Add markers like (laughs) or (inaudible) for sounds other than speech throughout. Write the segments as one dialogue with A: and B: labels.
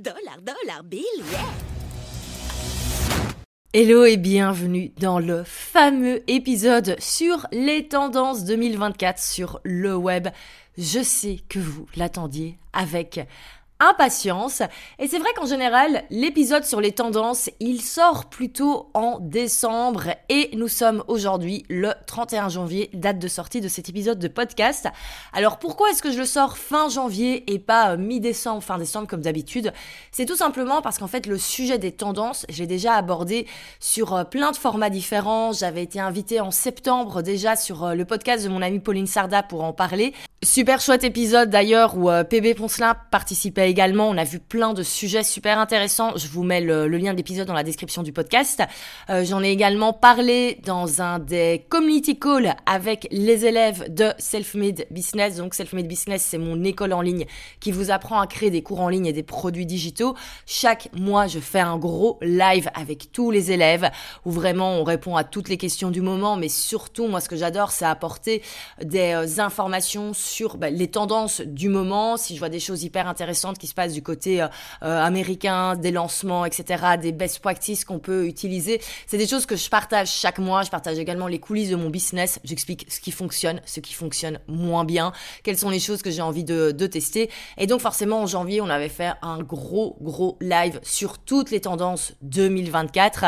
A: Dollar, dollar, bill, yeah
B: Hello et bienvenue dans le fameux épisode sur les tendances 2024 sur le web. Je sais que vous l'attendiez avec impatience. Et c'est vrai qu'en général, l'épisode sur les tendances, il sort plutôt en décembre et nous sommes aujourd'hui le 31 janvier, date de sortie de cet épisode de podcast. Alors pourquoi est-ce que je le sors fin janvier et pas euh, mi-décembre, fin décembre comme d'habitude? C'est tout simplement parce qu'en fait le sujet des tendances, j'ai déjà abordé sur euh, plein de formats différents. J'avais été invitée en septembre déjà sur euh, le podcast de mon amie Pauline Sarda pour en parler. Super chouette épisode d'ailleurs où PB Poncelin participait également. On a vu plein de sujets super intéressants. Je vous mets le, lien de l'épisode dans la description du podcast. Euh, j'en ai également parlé dans un des community calls avec les élèves de Self-Made Business. Donc Self-Made Business, c'est mon école en ligne qui vous apprend à créer des cours en ligne et des produits digitaux. Chaque mois, je fais un gros live avec tous les élèves où vraiment on répond à toutes les questions du moment. Mais surtout, moi, ce que j'adore, c'est apporter des euh, informations sur bah, les tendances du moment. Si je vois des choses hyper intéressantes qui se passe du côté euh, euh, américain, des lancements, etc., des best practices qu'on peut utiliser. C'est des choses que je partage chaque mois. Je partage également les coulisses de mon business. J'explique ce qui fonctionne, ce qui fonctionne moins bien, quelles sont les choses que j'ai envie de, tester. Et donc forcément, en janvier, on avait fait un gros, gros live sur toutes les tendances 2024.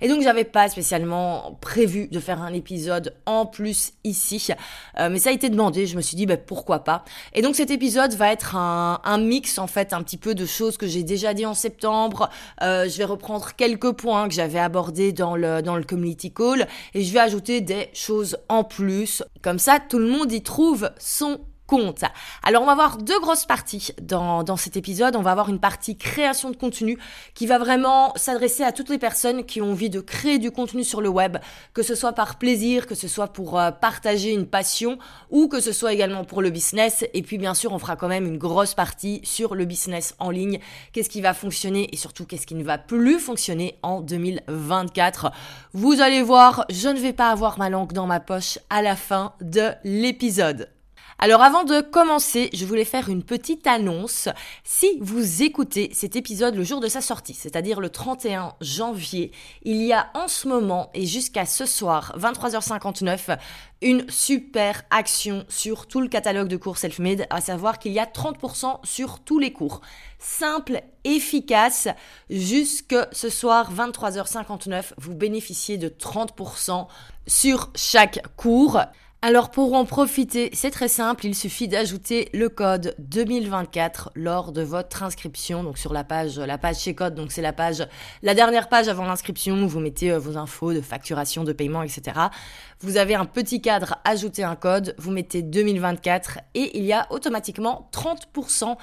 B: Et donc, j'avais pas spécialement prévu de faire un épisode en plus ici. Euh, mais ça a été demandé. Je me suis dit, bah, pourquoi pas? Et donc, cet épisode va être un, un mix, en fait un petit peu de choses que j'ai déjà dit en septembre. Euh, je vais reprendre quelques points que j'avais abordés dans le, dans le community call et je vais ajouter des choses en plus. Comme ça, tout le monde y trouve son compte. Alors on va voir deux grosses parties dans, dans cet épisode. On va avoir une partie création de contenu qui va vraiment s'adresser à toutes les personnes qui ont envie de créer du contenu sur le web, que ce soit par plaisir, que ce soit pour euh, partager une passion ou que ce soit également pour le business. Et puis bien sûr on fera quand même une grosse partie sur le business en ligne. Qu'est-ce qui va fonctionner et surtout qu'est-ce qui ne va plus fonctionner en 2024. Vous allez voir, je ne vais pas avoir ma langue dans ma poche à la fin de l'épisode. Alors avant de commencer, je voulais faire une petite annonce. Si vous écoutez cet épisode le jour de sa sortie, c'est-à-dire le 31 janvier, il y a en ce moment et jusqu'à ce soir, 23h59, une super action sur tout le catalogue de cours self-made, à savoir qu'il y a 30% sur tous les cours. Simple, efficace, jusque ce soir 23h59, vous bénéficiez de 30% sur chaque cours. Alors pour en profiter, c'est très simple, il suffit d'ajouter le code 2024 lors de votre inscription, donc sur la page, la page chez Code, donc c'est la page, la dernière page avant l'inscription où vous mettez euh, vos infos de facturation, de paiement, etc. Vous avez un petit cadre, ajoutez un code, vous mettez 2024 et il y a automatiquement 30%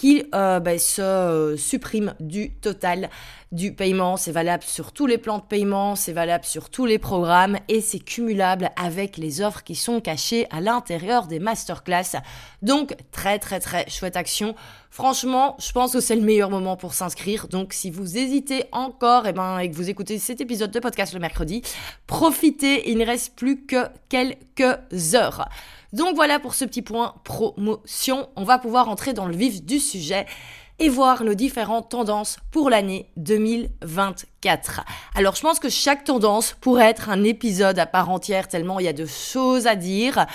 B: qui euh, ben, se euh, supprime du total du paiement. C'est valable sur tous les plans de paiement, c'est valable sur tous les programmes et c'est cumulable avec les offres qui sont cachées à l'intérieur des masterclass. Donc très très très chouette action. Franchement, je pense que c'est le meilleur moment pour s'inscrire. Donc si vous hésitez encore et, eh ben, et que vous écoutez cet épisode de podcast le mercredi, profitez, il ne reste plus que quelques heures. Donc voilà pour ce petit point promotion. On va pouvoir entrer dans le vif du sujet et voir nos différentes tendances pour l'année 2024. Alors je pense que chaque tendance pourrait être un épisode à part entière tellement il y a de choses à dire.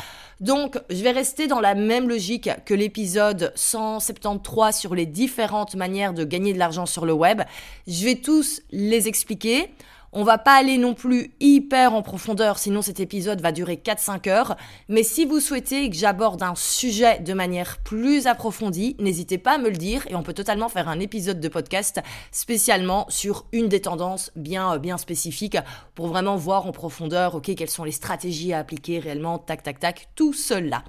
B: Donc je vais rester dans la même logique que l'épisode 173 sur les différentes manières de gagner de l'argent sur le web. Je vais tous les expliquer. On va pas aller non plus hyper en profondeur, sinon cet épisode va durer 4-5 heures. Mais si vous souhaitez que j'aborde un sujet de manière plus approfondie, n'hésitez pas à me le dire et on peut totalement faire un épisode de podcast spécialement sur une des tendances bien, bien spécifiques pour vraiment voir en profondeur, ok, quelles sont les stratégies à appliquer réellement, tac, tac, tac, tout cela.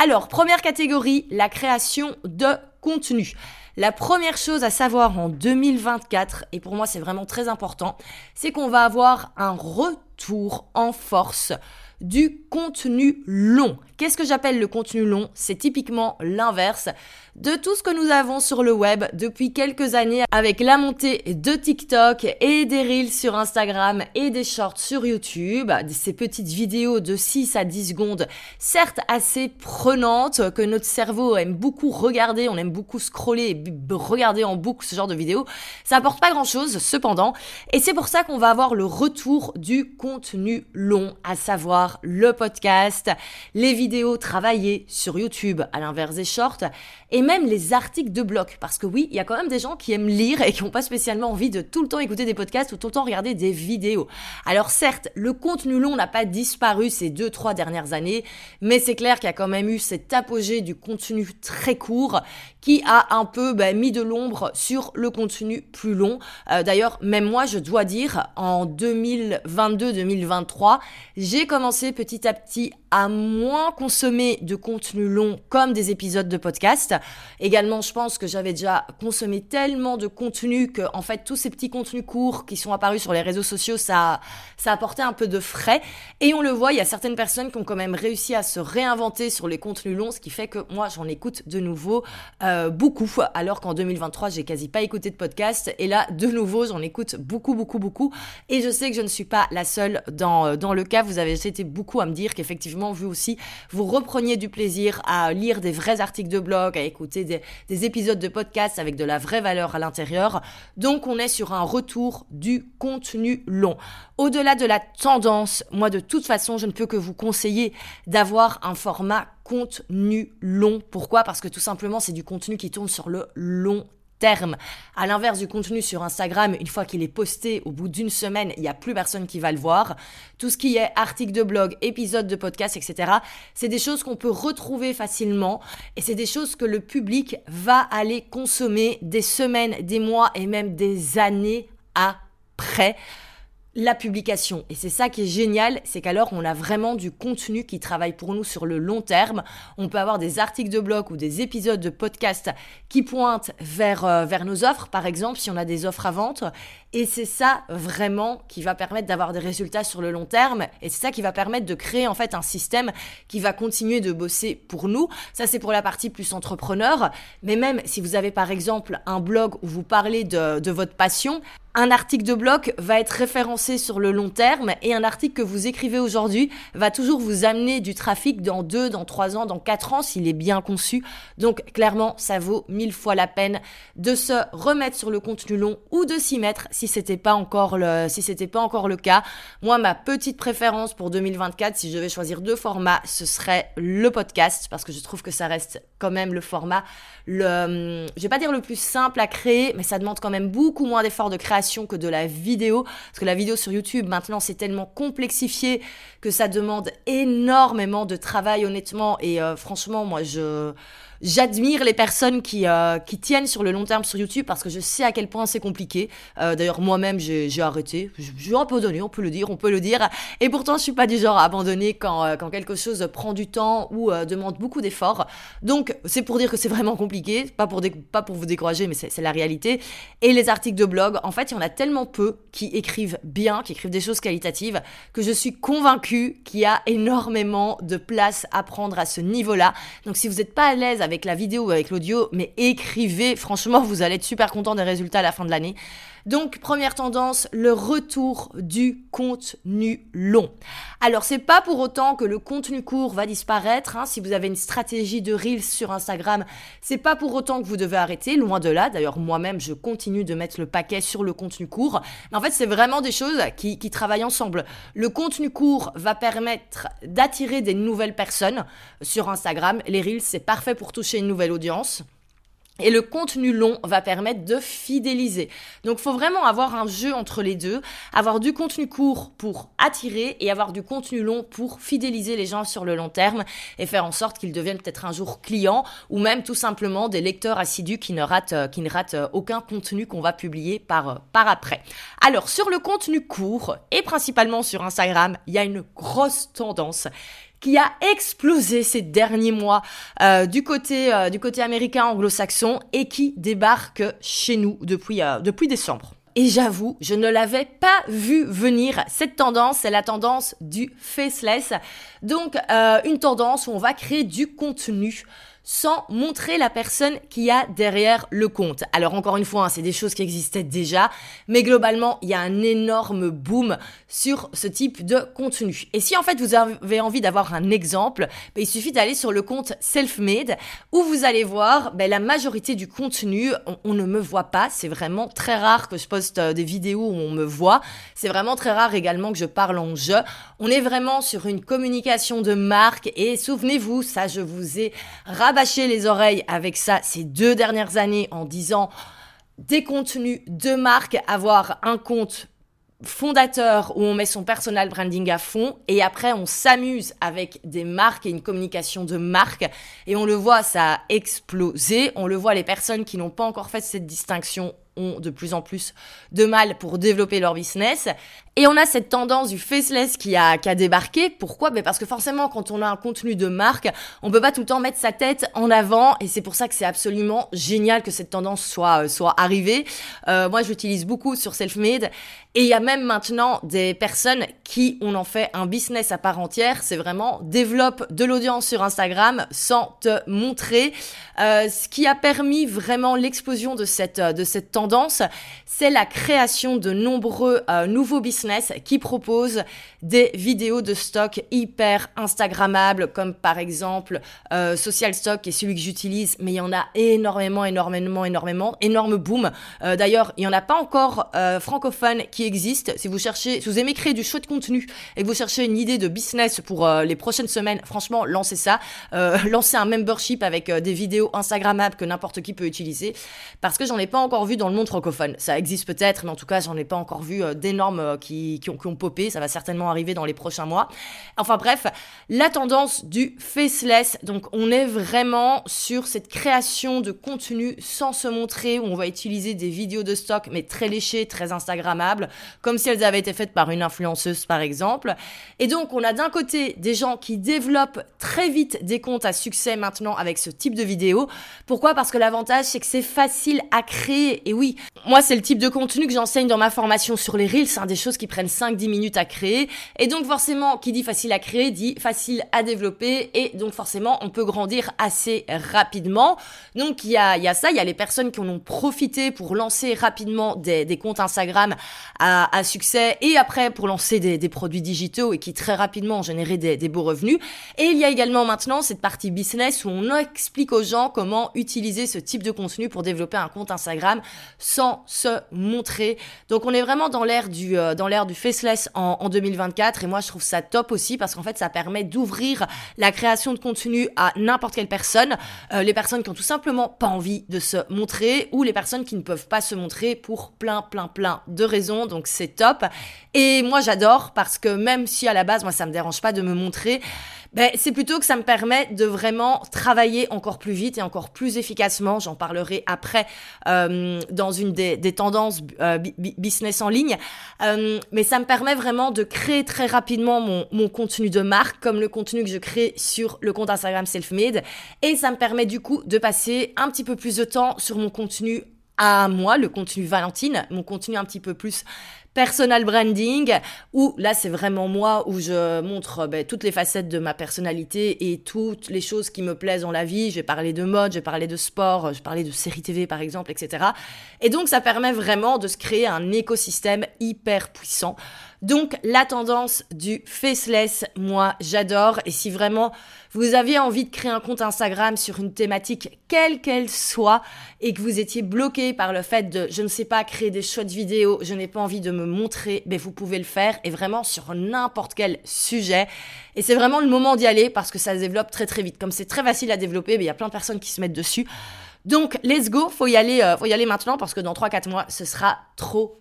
B: Alors, première catégorie, la création de contenu. La première chose à savoir en 2024, et pour moi c'est vraiment très important, c'est qu'on va avoir un retour en force du contenu long. Qu'est-ce que j'appelle le contenu long? C'est typiquement l'inverse de tout ce que nous avons sur le web depuis quelques années avec la montée de TikTok et des reels sur Instagram et des shorts sur YouTube, ces petites vidéos de 6 à 10 secondes, certes assez prenantes, que notre cerveau aime beaucoup regarder, on aime beaucoup scroller et regarder en boucle ce genre de vidéos, ça apporte pas grand chose cependant, et c'est pour ça qu'on va avoir le retour du contenu long, à savoir le podcast, les vidéos travaillées sur YouTube à l'inverse des shorts, et même les articles de blog. Parce que oui, il y a quand même des gens qui aiment lire et qui n'ont pas spécialement envie de tout le temps écouter des podcasts ou tout le temps regarder des vidéos. Alors certes, le contenu long n'a pas disparu ces deux, trois dernières années, mais c'est clair qu'il y a quand même eu cet apogée du contenu très court qui a un peu bah, mis de l'ombre sur le contenu plus long. Euh, d'ailleurs, même moi, je dois dire, en 2022-2023, j'ai commencé petit à petit à moins consommer de contenu long comme des épisodes de podcast. Également, je pense que j'avais déjà consommé tellement de contenu que, en fait, tous ces petits contenus courts qui sont apparus sur les réseaux sociaux, ça, ça apportait un peu de frais. Et on le voit, il y a certaines personnes qui ont quand même réussi à se réinventer sur les contenus longs, ce qui fait que moi, j'en écoute de nouveau euh, beaucoup, alors qu'en 2023, j'ai quasi pas écouté de podcast. Et là, de nouveau, j'en écoute beaucoup, beaucoup, beaucoup. Et je sais que je ne suis pas la seule dans, euh, dans le cas. Vous avez été beaucoup à me dire qu'effectivement, vous aussi, vous repreniez du plaisir à lire des vrais articles de blog, à écouter des, épisodes de podcast avec de la vraie valeur à l'intérieur. Donc on est sur un retour du contenu long. Au-delà de la tendance, moi de toute façon, je ne peux que vous conseiller d'avoir un format contenu long. Pourquoi? Parce que tout simplement, c'est du contenu qui tourne sur le long terme. À l'inverse du contenu sur Instagram, une fois qu'il est posté, au bout d'une semaine, il n'y a plus personne qui va le voir. Tout ce qui est article de blog, épisode de podcast, etc., c'est des choses qu'on peut retrouver facilement et c'est des choses que le public va aller consommer des semaines, des mois et même des années après la publication. Et c'est ça qui est génial, c'est qu'alors on a vraiment du contenu qui travaille pour nous sur le long terme. On peut avoir des articles de blog ou des épisodes de podcast qui pointent vers, euh, vers nos offres, par exemple, si on a des offres à vente. Et c'est ça vraiment qui va permettre d'avoir des résultats sur le long terme. Et c'est ça qui va permettre de créer en fait un système qui va continuer de bosser pour nous. Ça, c'est pour la partie plus entrepreneur. Mais même si vous avez par exemple un blog où vous parlez de, de votre passion, un article de blog va être référencé sur le long terme et un article que vous écrivez aujourd'hui va toujours vous amener du trafic dans deux, dans trois ans, dans quatre ans s'il est bien conçu. Donc clairement, ça vaut mille fois la peine de se remettre sur le contenu long ou de s'y mettre si c'était pas encore le, si c'était pas encore le cas. Moi, ma petite préférence pour 2024, si je devais choisir deux formats, ce serait le podcast parce que je trouve que ça reste quand même le format le, je vais pas dire le plus simple à créer, mais ça demande quand même beaucoup moins d'efforts de création que de la vidéo. Parce que la vidéo sur YouTube, maintenant, c'est tellement complexifié que ça demande énormément de travail, honnêtement. Et euh, franchement, moi, je J'admire les personnes qui, euh, qui tiennent sur le long terme sur YouTube parce que je sais à quel point c'est compliqué. Euh, D'ailleurs, moi-même, j'ai arrêté. J'ai abandonné, on peut le dire, on peut le dire. Et pourtant, je suis pas du genre à abandonner quand, euh, quand quelque chose prend du temps ou euh, demande beaucoup d'efforts. Donc, c'est pour dire que c'est vraiment compliqué. Pas pour, pas pour vous décourager, mais c'est la réalité. Et les articles de blog, en fait, il y en a tellement peu qui écrivent bien, qui écrivent des choses qualitatives, que je suis convaincue qu'il y a énormément de place à prendre à ce niveau-là. Donc, si vous n'êtes pas à l'aise avec la vidéo ou avec l'audio, mais écrivez. Franchement, vous allez être super content des résultats à la fin de l'année. Donc, première tendance, le retour du contenu long. Alors, c'est pas pour autant que le contenu court va disparaître. Hein. Si vous avez une stratégie de Reels sur Instagram, c'est pas pour autant que vous devez arrêter, loin de là. D'ailleurs, moi-même, je continue de mettre le paquet sur le contenu court. Mais en fait, c'est vraiment des choses qui, qui travaillent ensemble. Le contenu court va permettre d'attirer des nouvelles personnes sur Instagram. Les Reels, c'est parfait pour toucher une nouvelle audience. Et le contenu long va permettre de fidéliser. Donc, faut vraiment avoir un jeu entre les deux, avoir du contenu court pour attirer et avoir du contenu long pour fidéliser les gens sur le long terme et faire en sorte qu'ils deviennent peut-être un jour clients ou même tout simplement des lecteurs assidus qui ne ratent, euh, qui ne ratent euh, aucun contenu qu'on va publier par, euh, par après. Alors, sur le contenu court et principalement sur Instagram, il y a une grosse tendance qui a explosé ces derniers mois euh, du côté euh, du côté américain anglo-saxon et qui débarque chez nous depuis euh, depuis décembre. Et j'avoue, je ne l'avais pas vu venir. Cette tendance, c'est la tendance du faceless. Donc, une tendance où on va créer du contenu sans montrer la personne qui a derrière le compte. Alors encore une fois, hein, c'est des choses qui existaient déjà, mais globalement, il y a un énorme boom sur ce type de contenu. Et si en fait vous avez envie d'avoir un exemple, ben, il suffit d'aller sur le compte Selfmade où vous allez voir ben, la majorité du contenu, on, ne me voit pas, c'est vraiment très rare que je poste euh, des vidéos où on me voit, c'est vraiment très rare également que je parle en jeu. On est vraiment sur une communication de marque et souvenez-vous, ça je vous ai rabattu les oreilles avec ça ces deux dernières années en disant des contenus de marque, avoir un compte fondateur où on met son personal branding à fond et après on s'amuse avec des marques et une communication de marque et on le voit ça a explosé on le voit les personnes qui n'ont pas encore fait cette distinction ont de plus en plus de mal pour développer leur business. Et on a cette tendance du faceless qui a, qui a débarqué. Pourquoi? Ben Parce que forcément, quand on a un contenu de marque, on peut pas tout le temps mettre sa tête en avant. Et c'est pour ça que c'est absolument génial que cette tendance soit, euh, soit arrivée. Euh, moi, j'utilise beaucoup sur Selfmade. Et il y a même maintenant des personnes qui, on en fait un business à part entière. C'est vraiment développe de l'audience sur Instagram sans te montrer. Euh, ce qui a permis vraiment l'explosion de cette, de cette tendance c'est la création de nombreux euh, nouveaux business qui proposent des vidéos de stock hyper instagrammables, comme par exemple euh, Social Stock, qui est celui que j'utilise, mais il y en a énormément, énormément, énormément, énorme boom. Euh, d'ailleurs, il n'y en a pas encore francophone qui existe. Si vous cherchez, si vous aimez créer du chouette contenu et que vous cherchez une idée de business pour les prochaines semaines, franchement, lancez ça. (laughs) lancez un membership avec des vidéos instagrammables que n'importe qui peut utiliser, parce que j'en ai pas encore vu dans le monde francophone. Ça existe peut-être, mais en tout cas, j'en ai pas encore vu euh, d'énormes euh, qui, ont, ont popé. Ça va certainement arriver dans les prochains mois. Enfin bref, la tendance du faceless. Donc, on est vraiment sur cette création de contenu sans se montrer, où on va utiliser des vidéos de stock, mais très léchées, très instagrammables, comme si elles avaient été faites par une influenceuse, par exemple. Et donc, on a d'un côté des gens qui développent très vite des comptes à succès maintenant avec ce type de vidéo. Pourquoi? Parce que l'avantage, c'est que c'est facile à créer. Et oui, moi, c'est le type de contenu que j'enseigne dans ma formation sur les Reels, c'est des choses qui prennent 5-10 minutes à créer. Et donc, forcément, qui dit facile à créer, dit facile à développer. Et donc, forcément, on peut grandir assez rapidement. Donc, il y a, y a ça, il y a les personnes qui en ont profité pour lancer rapidement des, des comptes Instagram à, succès et après pour lancer des, des, produits digitaux et qui très rapidement ont généré des, des beaux revenus. Et il y a également maintenant cette partie business où on explique aux gens comment utiliser ce type de contenu pour développer un compte Instagram sans se montrer. Donc on est vraiment dans l'ère du euh, l'ère du faceless en, en, 2024 et moi je trouve ça top aussi parce qu'en fait ça permet d'ouvrir la création de contenu à n'importe quelle personne, euh, les personnes qui ont tout simplement pas envie de se montrer ou les personnes qui ne peuvent pas se montrer pour plein plein plein de raisons. Donc c'est top. Et moi j'adore parce que même si à la base moi ça me dérange pas de me montrer ben, c'est plutôt que ça me permet de vraiment travailler encore plus vite et encore plus efficacement. J'en parlerai après euh, dans une des, tendances euh, business en ligne. Euh, mais ça me permet vraiment de créer très rapidement mon, mon contenu de marque, comme le contenu que je crée sur le compte Instagram Selfmade. Et ça me permet du coup de passer un petit peu plus de temps sur mon contenu à moi, le contenu Valentine, mon contenu un petit peu plus personal branding, où là c'est vraiment moi, où je montre ben, toutes les facettes de ma personnalité et toutes les choses qui me plaisent dans la vie. J'ai parlé de mode, j'ai parlé de sport, j'ai parlé de séries TV par exemple, etc. Et donc ça permet vraiment de se créer un écosystème hyper puissant. Donc la tendance du faceless, moi j'adore. Et si vraiment vous aviez envie de créer un compte Instagram sur une thématique quelle qu'elle soit et que vous étiez bloqué par le fait de, je ne sais pas, créer des chouettes vidéos, je n'ai pas envie de me montrer, ben, vous pouvez le faire et vraiment sur n'importe quel sujet. Et c'est vraiment le moment d'y aller parce que ça se développe très très vite. Comme c'est très facile à développer, ben, il y a plein de personnes qui se mettent dessus. Donc, let's go, faut y aller, euh, faut y aller maintenant parce que dans 3-4 mois, ce sera trop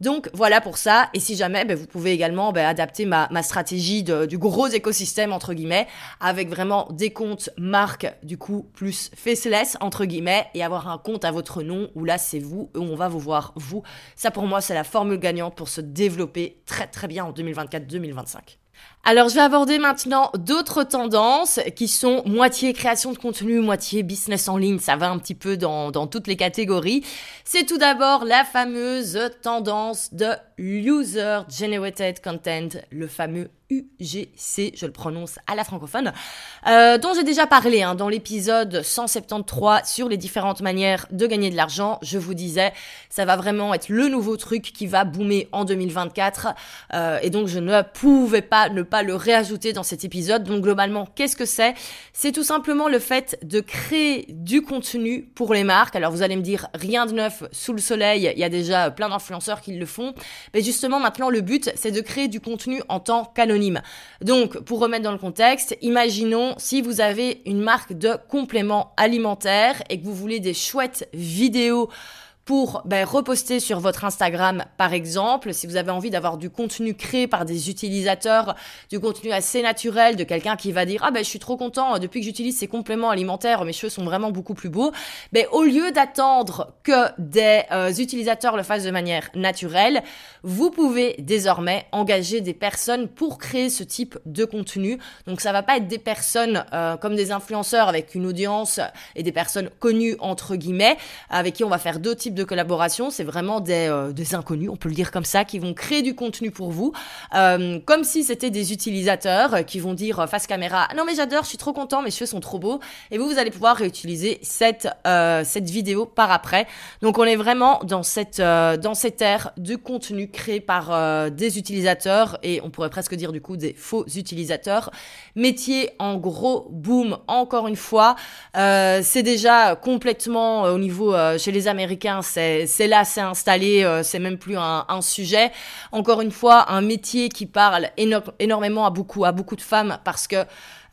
B: Donc voilà pour ça. Et si jamais, ben, vous pouvez également ben, adapter ma, stratégie du gros écosystème, entre guillemets, avec vraiment des comptes marques, du coup, plus faceless, entre guillemets, et avoir un compte à votre nom où là, c'est vous, où on va vous voir, vous. Ça, pour moi, c'est la formule gagnante pour se développer très, très bien en 2024-2025. Alors, je vais aborder maintenant d'autres tendances qui sont moitié création de contenu, moitié business en ligne. Ça va un petit peu dans, dans toutes les catégories. C'est tout d'abord la fameuse tendance de User Generated Content, le fameux UGC, je le prononce à la francophone, euh, dont j'ai déjà parlé hein, dans l'épisode 173 sur les différentes manières de gagner de l'argent. Je vous disais, ça va vraiment être le nouveau truc qui va boomer en 2024. Euh, et donc, je ne pouvais pas ne pas le réajouter dans cet épisode. Donc, globalement, qu'est-ce que c'est? C'est tout simplement le fait de créer du contenu pour les marques. Alors, vous allez me dire, rien de neuf sous le soleil. Il y a déjà plein d'influenceurs qui le font. Mais justement, maintenant, le but, c'est de créer du contenu en tant Donc, pour remettre dans le contexte, imaginons si vous avez une marque de compléments alimentaires et que vous voulez des chouettes vidéos pour ben, reposter sur votre Instagram, par exemple, si vous avez envie d'avoir du contenu créé par des utilisateurs, du contenu assez naturel, de quelqu'un qui va dire ah ben je suis trop content depuis que j'utilise ces compléments alimentaires, mes cheveux sont vraiment beaucoup plus beaux. Ben au lieu d'attendre que des euh, utilisateurs le fassent de manière naturelle, vous pouvez désormais engager des personnes pour créer ce type de contenu. Donc ça va pas être des personnes euh, comme des influenceurs avec une audience et des personnes connues entre guillemets avec qui on va faire deux types de collaboration, c'est vraiment des, euh, des, inconnus, on peut le dire comme ça, qui vont créer du contenu pour vous, euh, comme si c'était des utilisateurs qui vont dire euh, face caméra, non mais j'adore, je suis trop content, mes cheveux sont trop beaux, et vous, vous allez pouvoir réutiliser cette, cette vidéo par après. Donc on est vraiment dans cette, dans cette ère de contenu créé par des utilisateurs, et on pourrait presque dire du coup des faux utilisateurs. Métier en gros boom, encore une fois, c'est déjà complètement au niveau chez les Américains, c'est là, c'est installé, euh, c'est même plus un, un, sujet. Encore une fois, un métier qui parle énormément à beaucoup, à beaucoup de femmes parce que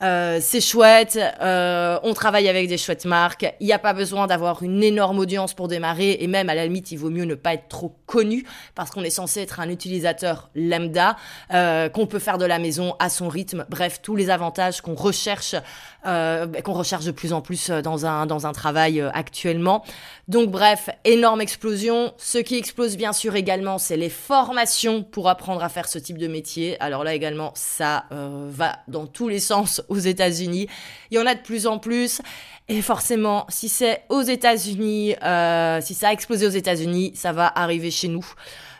B: euh, c'est chouette, euh, on travaille avec des chouettes marques, il n'y a pas besoin d'avoir une énorme audience pour démarrer, et même à la limite, il vaut mieux ne pas être trop connu, parce qu'on est censé être un utilisateur lambda, euh, qu'on peut faire de la maison à son rythme, bref, tous les avantages qu'on recherche, euh, qu'on recherche de plus en plus dans un, dans un travail euh, actuellement. Donc bref, énorme explosion. Ce qui explose bien sûr également, c'est les formations pour apprendre à faire ce type de métier. Alors là également, ça euh, va dans tous les sens aux États-Unis. Il y en a de plus en plus. Et forcément, si c'est aux États-Unis, euh, si ça a explosé aux États-Unis, ça va arriver chez nous.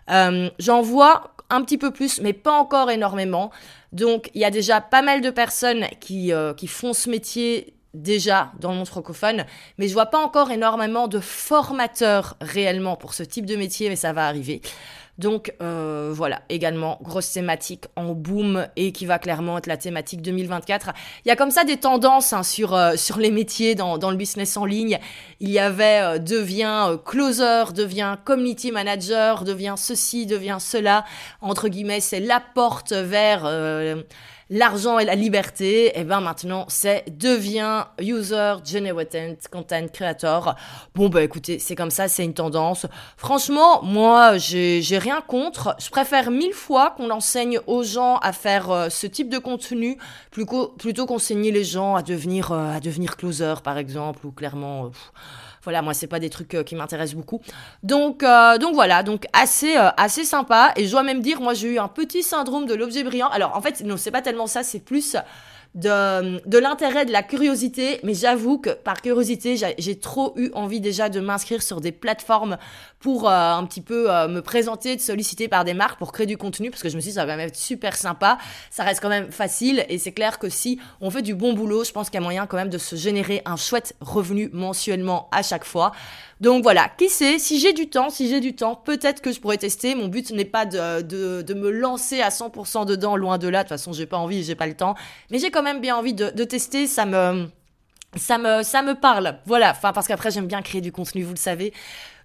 B: Euh, J'en vois un petit peu plus, mais pas encore énormément. Donc, il y a déjà pas mal de personnes qui, euh, qui font ce métier déjà dans le monde francophone, mais je vois pas encore énormément de formateurs réellement pour ce type de métier, mais ça va arriver. Donc euh, voilà, également grosse thématique en boom et qui va clairement être la thématique 2024. Il y a comme ça des tendances hein, sur euh, sur les métiers dans, dans le business en ligne. Il y avait euh, devient euh, closer, devient community manager, devient ceci, devient cela. Entre guillemets, c'est la porte vers euh, l'argent et la liberté, et ben maintenant c'est devient user generated content creator. Bon bah écoutez, c'est comme ça, c'est une tendance. Franchement, moi j'ai rien contre. Je préfère mille fois qu'on enseigne aux gens à faire euh, ce type de contenu plutôt, plutôt qu'enseigner les gens à devenir euh, à devenir closer par exemple ou clairement. Euh, voilà, moi c'est pas des trucs euh, qui m'intéressent beaucoup. Donc euh, donc voilà, donc assez euh, assez sympa et je dois même dire moi j'ai eu un petit syndrome de l'objet brillant. Alors en fait, non, c'est pas tellement ça, c'est plus de, de l'intérêt, de la curiosité, mais j'avoue que par curiosité, j'ai trop eu envie déjà de m'inscrire sur des plateformes pour euh, un petit peu euh, me présenter, de solliciter par des marques pour créer du contenu, parce que je me suis dit ça va même être super sympa, ça reste quand même facile, et c'est clair que si on fait du bon boulot, je pense qu'il y a moyen quand même de se générer un chouette revenu mensuellement à chaque fois. Donc voilà, qui sait, si j'ai du temps, si j'ai du temps, peut-être que je pourrais tester. Mon but n'est pas de, de, me lancer à 100% dedans, loin de là. De toute façon, j'ai pas envie, j'ai pas le temps. Mais j'ai quand même bien envie de, tester. Ça me, ça me, parle. Voilà. Parce qu'après, j'aime bien créer du contenu, vous le savez.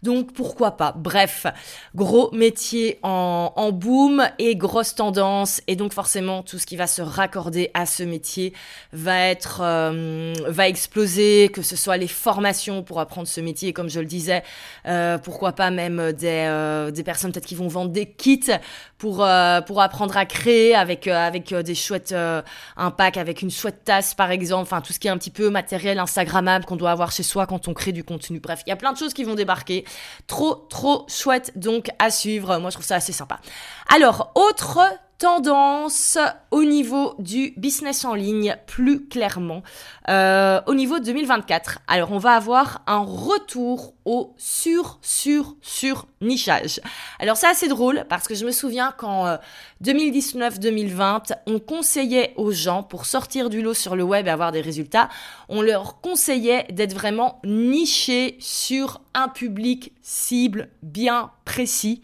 B: Donc pourquoi pas? Bref, gros métier en, en boom et grosse tendance. Et donc forcément, tout ce qui va se raccorder à ce métier va être, euh, va exploser, que ce soit les formations pour apprendre ce métier, comme je le disais, euh, pourquoi pas même des, euh, des personnes peut-être qui vont vendre des kits pour, euh, pour apprendre à créer avec, euh, avec euh, des chouettes, un pack avec une chouette tasse par exemple, enfin tout ce qui est un petit peu matériel Instagrammable qu'on doit avoir chez soi quand on crée du contenu. Bref, il y a plein de choses qui vont débarquer. Trop, trop chouette donc à suivre. Moi je trouve ça assez sympa. Alors, autre tendance au niveau du business en ligne plus clairement. Euh, au niveau de 2024 alors on va avoir un retour au sur sur sur nichage. Alors c'est assez drôle parce que je me souviens qu'en 2019-2020 on conseillait aux gens pour sortir du lot sur le web et avoir des résultats on leur conseillait d'être vraiment nichés sur un public cible bien précis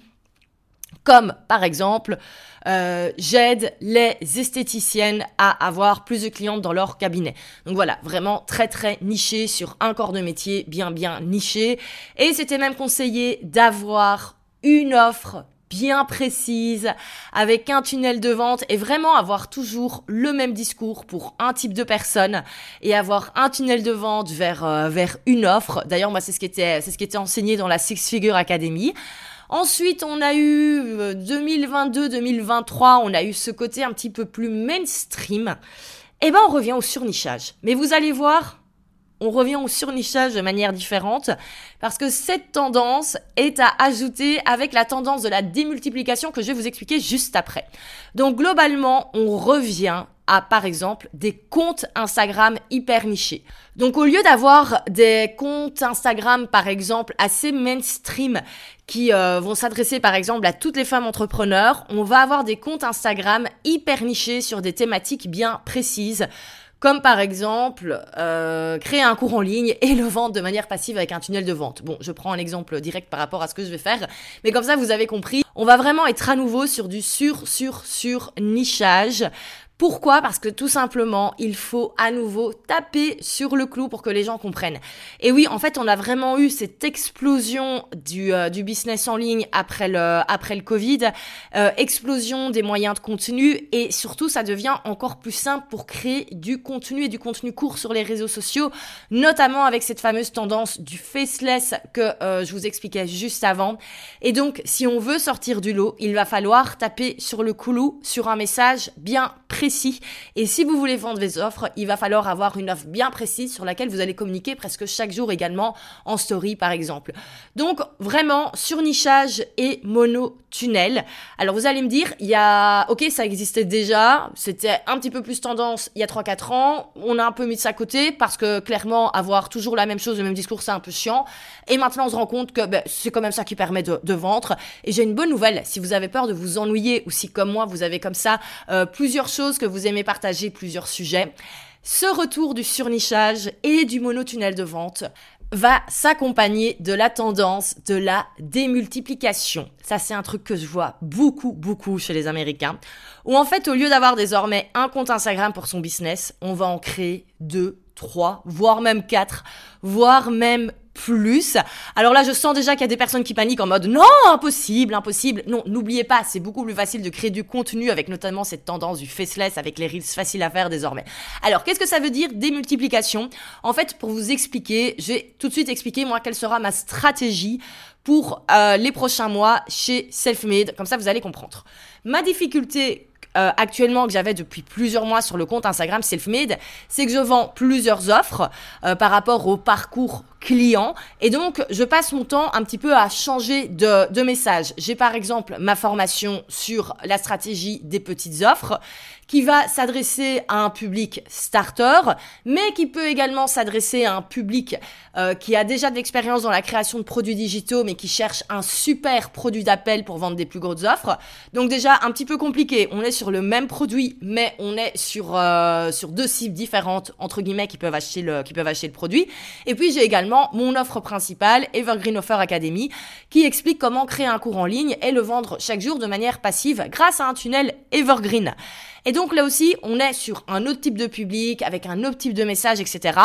B: comme par exemple euh, j'aide les esthéticiennes à avoir plus de clientes dans leur cabinet. Donc voilà, vraiment très très niché sur un corps de métier bien bien niché. Et c'était même conseillé d'avoir une offre bien précise, avec un tunnel de vente et vraiment avoir toujours le même discours pour un type de personne et avoir un tunnel de vente vers, euh, vers une offre. D'ailleurs, moi, c'est ce qui était, c'est ce qui était enseigné dans la Six Figure Academy. Ensuite, on a eu 2022-2023, euh, on a eu ce côté un petit peu plus mainstream. Et eh ben, on revient au surnichage. Mais vous allez voir, on revient au surnichage de manière différente parce que cette tendance est à ajouter avec la tendance de la démultiplication que je vais vous expliquer juste après. Donc globalement, on revient à par exemple des comptes Instagram hyper nichés. Donc au lieu d'avoir des comptes Instagram par exemple assez mainstream qui euh, vont s'adresser par exemple à toutes les femmes entrepreneurs, on va avoir des comptes Instagram hyper nichés sur des thématiques bien précises comme par exemple euh, créer un cours en ligne et le vendre de manière passive avec un tunnel de vente. Bon, je prends un exemple direct par rapport à ce que je vais faire, mais comme ça vous avez compris, on va vraiment être à nouveau sur du sur sur sur nichage pourquoi? Parce que tout simplement, il faut à nouveau taper sur le clou pour que les gens comprennent. Et oui, en fait, on a vraiment eu cette explosion du, euh, du business en ligne après le, après le Covid, euh, explosion des moyens de contenu et surtout, ça devient encore plus simple pour créer du contenu et du contenu court sur les réseaux sociaux, notamment avec cette fameuse tendance du faceless que euh, je vous expliquais juste avant. Et donc, si on veut sortir du lot, il va falloir taper sur le clou sur un message bien précis et si vous voulez vendre des offres, il va falloir avoir une offre bien précise sur laquelle vous allez communiquer presque chaque jour également en story par exemple. Donc vraiment surnichage et mono-tunnel. Alors vous allez me dire, il y a, ok, ça existait déjà, c'était un petit peu plus tendance il y a 3-4 ans, on a un peu mis de ça à côté parce que clairement avoir toujours la même chose, le même discours, c'est un peu chiant. Et maintenant on se rend compte que ben, c'est quand même ça qui permet de, de vendre. Et j'ai une bonne nouvelle, si vous avez peur de vous ennuyer ou si comme moi vous avez comme ça euh, plusieurs choses que vous aimez partager plusieurs sujets, ce retour du surnichage et du monotunnel de vente va s'accompagner de la tendance de la démultiplication. Ça, c'est un truc que je vois beaucoup, beaucoup chez les Américains. Où en fait, au lieu d'avoir désormais un compte Instagram pour son business, on va en créer deux, trois, voire même quatre, voire même plus. Alors là, je sens déjà qu'il y a des personnes qui paniquent en mode non, impossible, impossible. Non, n'oubliez pas, c'est beaucoup plus facile de créer du contenu avec notamment cette tendance du faceless avec les reels faciles à faire désormais. Alors, qu'est-ce que ça veut dire démultiplication En fait, pour vous expliquer, je vais tout de suite expliquer moi quelle sera ma stratégie pour euh, les prochains mois chez Selfmade. Comme ça, vous allez comprendre. Ma difficulté euh, actuellement que j'avais depuis plusieurs mois sur le compte Instagram Selfmade, c'est que je vends plusieurs offres euh, par rapport au parcours client et donc je passe mon temps un petit peu à changer de, de message. J'ai par exemple ma formation sur la stratégie des petites offres qui va s'adresser à un public starter, mais qui peut également s'adresser à un public euh, qui a déjà de l'expérience dans la création de produits digitaux, mais qui cherche un super produit d'appel pour vendre des plus grosses offres. Donc déjà un petit peu compliqué. On est sur le même produit, mais on est sur euh, sur deux cibles différentes entre guillemets qui peuvent acheter le qui peuvent acheter le produit. Et puis j'ai également mon offre principale, Evergreen Offer Academy, qui explique comment créer un cours en ligne et le vendre chaque jour de manière passive grâce à un tunnel Evergreen. Et donc là aussi, on est sur un autre type de public, avec un autre type de message, etc.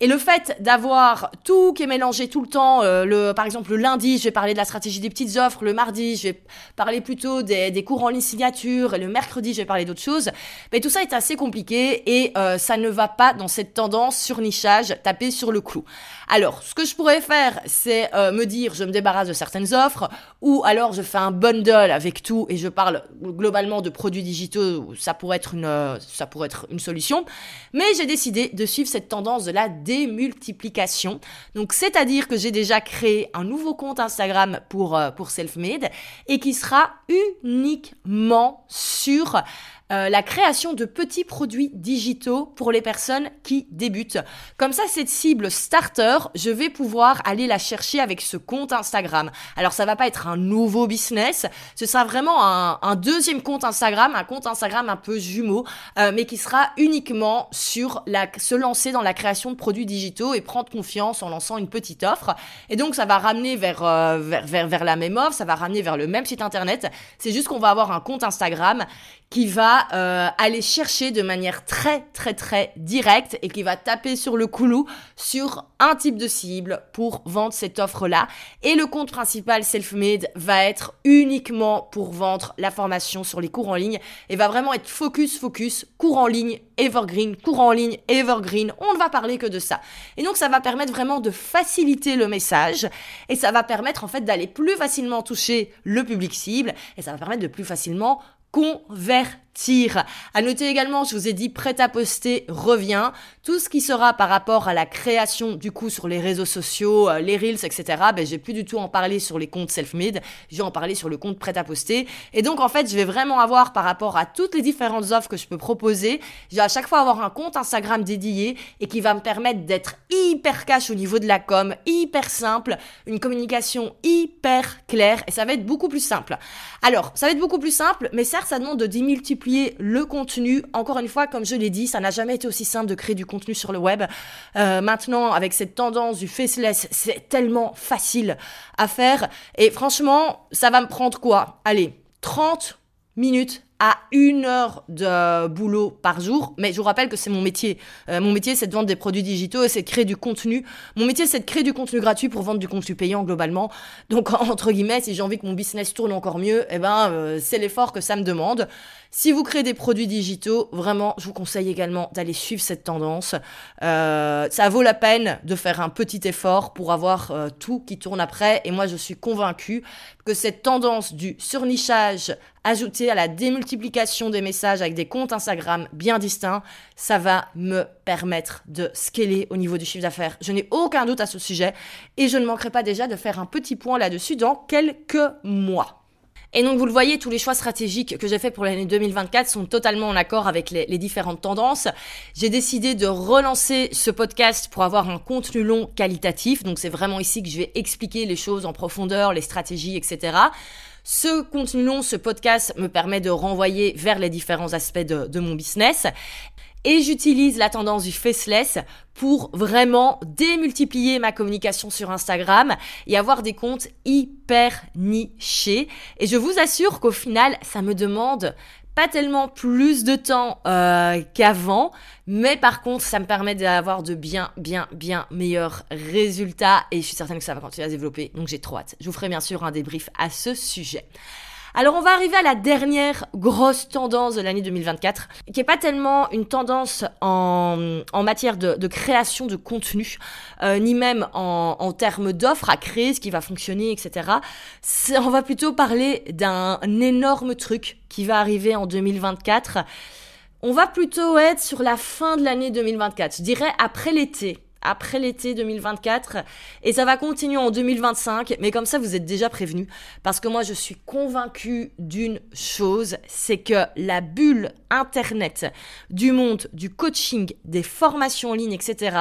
B: Et le fait d'avoir tout qui est mélangé tout le temps, euh, le, par exemple le lundi, je vais parler de la stratégie des petites offres, le mardi, je vais parler plutôt des, des cours en ligne signature, et le mercredi, je vais parler d'autres choses. Mais tout ça est assez compliqué et euh, ça ne va pas dans cette tendance sur nichage, taper sur le clou. Alors, ce que je pourrais faire, c'est euh, me dire, je me débarrasse de certaines offres, ou alors je fais un bundle avec tout et je parle globalement de produits digitaux, pourrait être une, euh, ça pourrait être une solution. Mais j'ai décidé de suivre cette tendance de la démultiplication. Donc, c'est-à-dire que j'ai déjà créé un nouveau compte Instagram pour, euh, pour Selfmade et qui sera uniquement sur euh, la création de petits produits digitaux pour les personnes qui débutent. Comme ça, cette cible starter, je vais pouvoir aller la chercher avec ce compte Instagram. Alors, ça va pas être un nouveau business, ce sera vraiment un, deuxième compte Instagram, un compte Instagram un peu jumeau, euh, mais qui sera uniquement sur la, se lancer dans la création de produits digitaux et prendre confiance en lançant une petite offre. Et donc, ça va ramener vers, euh, vers, vers, vers la même offre, ça va ramener vers le même site internet. C'est juste qu'on va avoir un compte Instagram qui va euh, aller chercher de manière très très très directe et qui va taper sur le clou sur un type de cible pour vendre cette offre-là. Et le compte principal Selfmade va être uniquement pour vendre la formation sur les cours en ligne et va vraiment être focus focus cours en ligne evergreen, cours en ligne evergreen. On ne va parler que de ça. Et donc ça va permettre vraiment de faciliter le message et ça va permettre en fait d'aller plus facilement toucher le public cible et ça va permettre de plus facilement convertir. À noter également, je vous ai dit prêt à poster revient. Tout ce qui sera par rapport à la création du coup sur les réseaux sociaux, euh, les reels, etc. Ben j'ai plus du tout en parler sur les comptes self-made. Je vais en parler sur le compte prêt à poster. Et donc en fait, je vais vraiment avoir par rapport à toutes les différentes offres que je peux proposer, je vais à chaque fois avoir un compte Instagram dédié et qui va me permettre d'être hyper cash au niveau de la com, hyper simple, une communication hyper claire et ça va être beaucoup plus simple. Alors, ça va être beaucoup plus simple, mais certes, ça demande de démultiplier le contenu. Encore une fois, comme je l'ai dit, ça n'a jamais été aussi simple de créer du contenu sur le web. Euh, maintenant, avec cette tendance du faceless, c'est tellement facile à faire. Et franchement, ça va me prendre quoi? Allez, 30 minutes à une heure de boulot par jour. Mais je vous rappelle que c'est mon métier. Euh, mon métier, c'est de vendre des produits digitaux et c'est de créer du contenu. Mon métier, c'est de créer du contenu gratuit pour vendre du contenu payant globalement. Donc, (laughs) entre guillemets, si j'ai envie que mon business tourne encore mieux, eh ben, euh, c'est l'effort que ça me demande. Si vous créez des produits digitaux, vraiment, je vous conseille également d'aller suivre cette tendance. Euh, ça vaut la peine de faire un petit effort pour avoir tout qui tourne après. Et moi, je suis convaincue que cette tendance du surnichage ajouté à la démultiplication des messages avec des comptes Instagram bien distincts, ça va me permettre de scaler au niveau du chiffre d'affaires. Je n'ai aucun doute à ce sujet et je ne manquerai pas déjà de faire un petit point là-dessus dans quelques mois. Et donc vous le voyez, tous les choix stratégiques que j'ai faits pour l'année 2024 sont totalement en accord avec les, différentes tendances. J'ai décidé de relancer ce podcast pour avoir un contenu long qualitatif. Donc c'est vraiment ici que je vais expliquer les choses en profondeur, les stratégies, etc. Ce contenu long, ce podcast me permet de renvoyer vers les différents aspects de mon business. Et j'utilise la tendance du faceless pour vraiment démultiplier ma communication sur Instagram et avoir des comptes hyper nichés. Et je vous assure qu'au final, ça me demande pas tellement plus de temps euh, qu'avant, mais par contre, ça me permet d'avoir de bien, bien, bien meilleurs résultats et je suis certaine que ça va continuer à se développer, donc j'ai trop hâte. Je vous ferai bien sûr un débrief à ce sujet. Alors on va arriver à la dernière grosse tendance de l'année 2024, qui est pas tellement une tendance en, matière de, de, création de contenu, euh, ni même en, en termes d'offres à créer, ce qui va fonctionner, etc. On va plutôt parler d'un énorme truc qui va arriver en 2024. On va plutôt être sur la fin de l'année 2024, je dirais après l'été après l'été 2024 et ça va continuer en 2025 mais comme ça vous êtes déjà prévenus parce que moi je suis convaincue d'une chose c'est que la bulle internet du monde du coaching des formations en ligne etc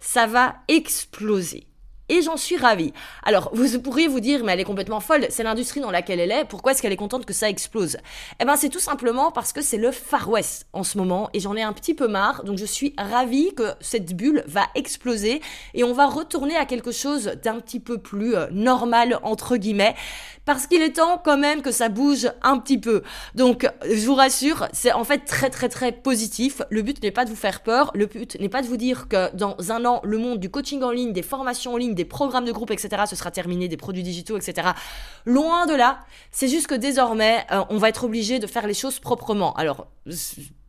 B: ça va exploser et j'en suis ravie. Alors, vous pourriez vous dire, mais elle est complètement folle, c'est l'industrie dans laquelle elle est, pourquoi est-ce qu'elle est contente que ça explose? Eh ben, c'est tout simplement parce que c'est le Far West en ce moment, et j'en ai un petit peu marre, donc je suis ravie que cette bulle va exploser, et on va retourner à quelque chose d'un petit peu plus euh, normal, entre guillemets, parce qu'il est temps quand même que ça bouge un petit peu. Donc, je vous rassure, c'est en fait très très très positif. Le but n'est pas de vous faire peur, le but n'est pas de vous dire que dans un an, le monde du coaching en ligne, des formations en ligne, des programmes de groupe, etc., ce sera terminé, des produits digitaux, etc. Loin de là, c'est juste que désormais, euh, on va être obligé de faire les choses proprement. Alors,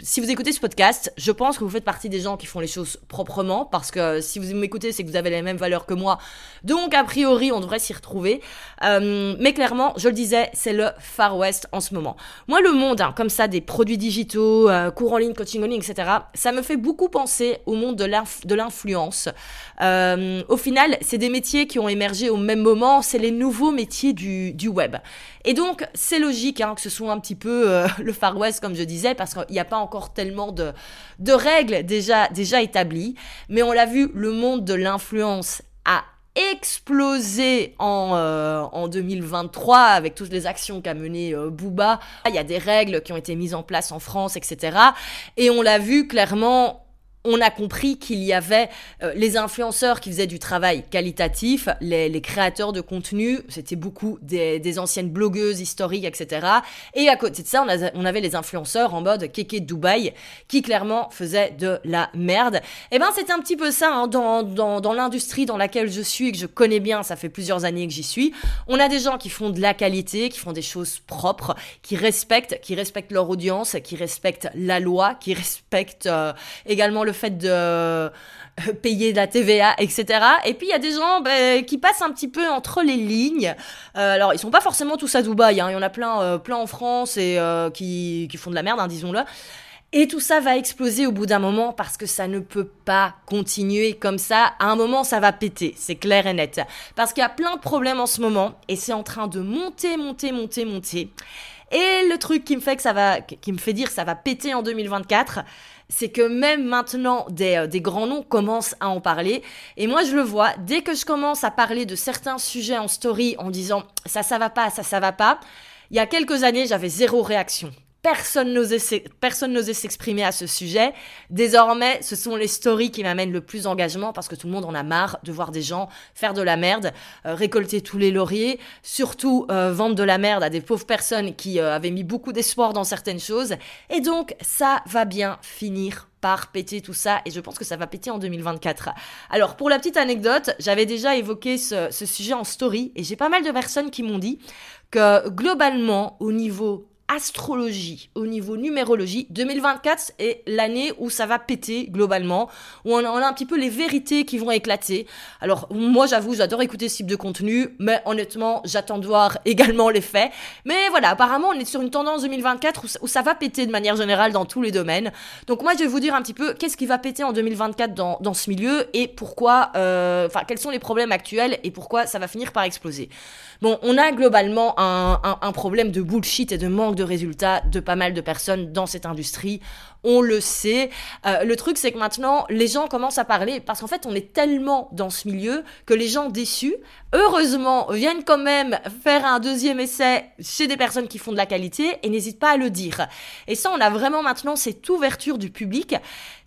B: si vous écoutez ce podcast, je pense que vous faites partie des gens qui font les choses proprement, parce que si vous m'écoutez, c'est que vous avez les mêmes valeurs que moi. Donc, a priori, on devrait s'y retrouver. Euh, mais clairement, je le disais, c'est le Far West en ce moment. Moi, le monde, hein, comme ça, des produits digitaux, euh, cours en ligne, coaching en ligne, etc., ça me fait beaucoup penser au monde de l'influence. Euh, au final, c'est des métiers qui ont émergé au même moment, c'est les nouveaux métiers du, du web. Et donc, c'est logique hein, que ce soit un petit peu euh, (laughs) le Far West, comme je disais, parce qu'il n'y a pas encore tellement de, de règles déjà, déjà établies. Mais on l'a vu, le monde de l'influence a explosé en, euh, en 2023 avec toutes les actions qu'a mené euh, Booba. Il y a des règles qui ont été mises en place en France, etc. Et on l'a vu clairement on a compris qu'il y avait euh, les influenceurs qui faisaient du travail qualitatif, les, créateurs de contenu, c'était beaucoup des, anciennes blogueuses historiques, etc. Et à côté de ça, on, avait les influenceurs en mode kéké Dubaï, qui clairement faisaient de la merde. Et eh ben c'est un petit peu ça hein, dans, dans l'industrie dans laquelle je suis et que je connais bien, ça fait plusieurs années que j'y suis. On a des gens qui font de la qualité, qui font des choses propres, qui respectent, qui respectent leur audience, qui respectent la loi, qui respectent euh, également le fait de euh, payer de la TVA, etc. Et puis il y a des gens ben, qui passent un petit peu entre les lignes. Euh, alors ils sont pas forcément tous à Dubaï, hein. il y en a plein, euh, plein en France et qui, qui, font de la merde, hein, disons-le. Et tout ça va exploser au bout d'un moment parce que ça ne peut pas continuer comme ça. À un moment, ça va péter, c'est clair et net. Parce qu'il y a plein de problèmes en ce moment et c'est en train de monter, monter, monter, monter. Et le truc qui me fait que ça va, qui me fait dire que ça va péter en 2024, c'est que même maintenant, euh, des, grands noms commencent à en parler. Et moi, je le vois, dès que je commence à parler de certains sujets en story en disant ça, ça va pas, ça, ça va pas, il y a quelques années, j'avais zéro réaction. Personne n'osait, s'exprimer à ce sujet. Désormais, ce sont les stories qui m'amènent le plus d'engagement parce que tout le monde en a marre de voir des gens faire de la merde, euh, récolter tous les lauriers, surtout euh, vendre de la merde à des pauvres personnes qui euh, avaient mis beaucoup d'espoir dans certaines choses. Et donc, ça va bien finir par péter tout ça et je pense que ça va péter en 2024. Alors pour la petite anecdote, j'avais déjà évoqué ce sujet en story et j'ai pas mal de personnes qui m'ont dit que globalement au niveau astrologie, au niveau numérologie, 2024 est l'année où ça va péter globalement, où on a, un petit peu les vérités qui vont éclater. Alors moi j'avoue, j'adore écouter ce type de contenu, mais honnêtement, j'attends de voir (laughs) également les faits. Mais voilà, apparemment on est sur une tendance 2024 où, ça va péter de manière générale dans tous les domaines. Donc moi je vais vous dire un petit peu qu'est-ce qui va péter en 2024 dans, ce milieu et pourquoi, euh, enfin quels sont les problèmes actuels et pourquoi ça va finir par exploser. Bon, on a globalement un, un problème de bullshit et de manque de résultats de pas mal de personnes dans cette industrie. On le sait. Euh, le truc, c'est que maintenant, les gens commencent à parler parce qu'en fait, on est tellement dans ce milieu que les gens déçus, heureusement, viennent quand même faire un deuxième essai chez des personnes qui font de la qualité et n'hésitent pas à le dire. Et ça, on a vraiment maintenant cette ouverture du public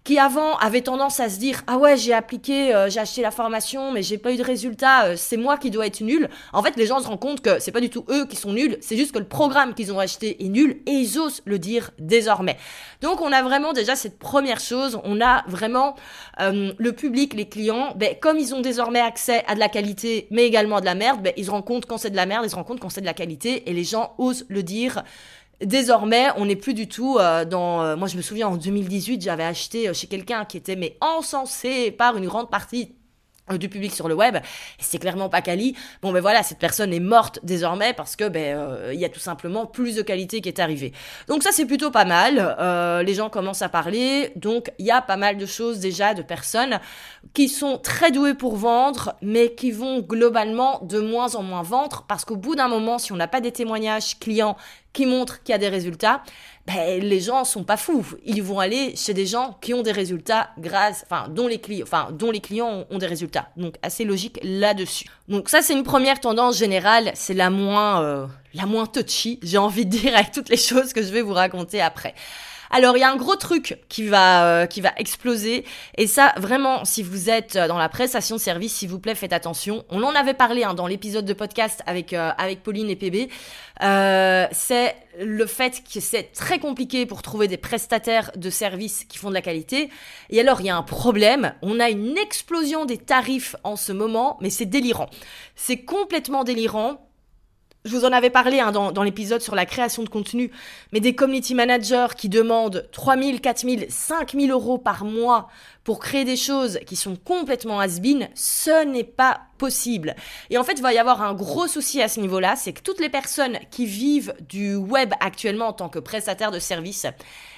B: qui avant avait tendance à se dire ah ouais j'ai appliqué euh, j'ai acheté la formation mais j'ai pas eu de résultat euh, c'est moi qui dois être nul en fait les gens se rendent compte que c'est pas du tout eux qui sont nuls c'est juste que le programme qu'ils ont acheté est nul et ils osent le dire désormais donc on a vraiment déjà cette première chose on a vraiment euh, le public les clients ben, comme ils ont désormais accès à de la qualité mais également à de la merde ben, ils se rendent compte quand c'est de la merde ils se rendent compte quand c'est de la qualité et les gens osent le dire Désormais, on n'est plus du tout euh, dans. Euh, moi, je me souviens en 2018, j'avais acheté chez quelqu'un qui était mais encensé par une grande partie du public sur le web, c'est clairement pas quali. Bon ben voilà, cette personne est morte désormais parce que ben il y a tout simplement plus de qualité qui est arrivée. Donc ça c'est plutôt pas mal. les gens commencent à parler, donc il y a pas mal de choses déjà de personnes qui sont très douées pour vendre, mais qui vont globalement de moins en moins vendre parce qu'au bout d'un moment, si on n'a pas des témoignages clients qui montre qu'il y a des résultats, ben, les gens sont pas fous. Ils vont aller chez des gens qui ont des résultats grâce, enfin, dont les clients, enfin, dont les clients ont, des résultats. Donc, assez logique là-dessus. Donc, ça, c'est une première tendance générale. C'est la moins, euh, la moins touchy, j'ai envie de dire, avec toutes les choses que je vais vous raconter après. Alors il y a un gros truc qui va euh, qui va exploser et ça vraiment si vous êtes euh, dans la prestation de service s'il vous plaît faites attention. On en avait parlé hein, dans l'épisode de podcast avec euh, avec Pauline et PB. c'est le fait que c'est très compliqué pour trouver des prestataires de services qui font de la qualité. Et alors il y a un problème, on a une explosion des tarifs en ce moment, mais c'est délirant. C'est complètement délirant je vous en avais parlé hein, dans, l'épisode sur la création de contenu, mais des community managers qui demandent 3 000, 4 000, 5 000 euros par mois pour créer des choses qui sont complètement has-been, ce n'est pas possible. Et en fait, il va y avoir un gros souci à ce niveau-là, c'est que toutes les personnes qui vivent du web actuellement en tant que prestataires de services,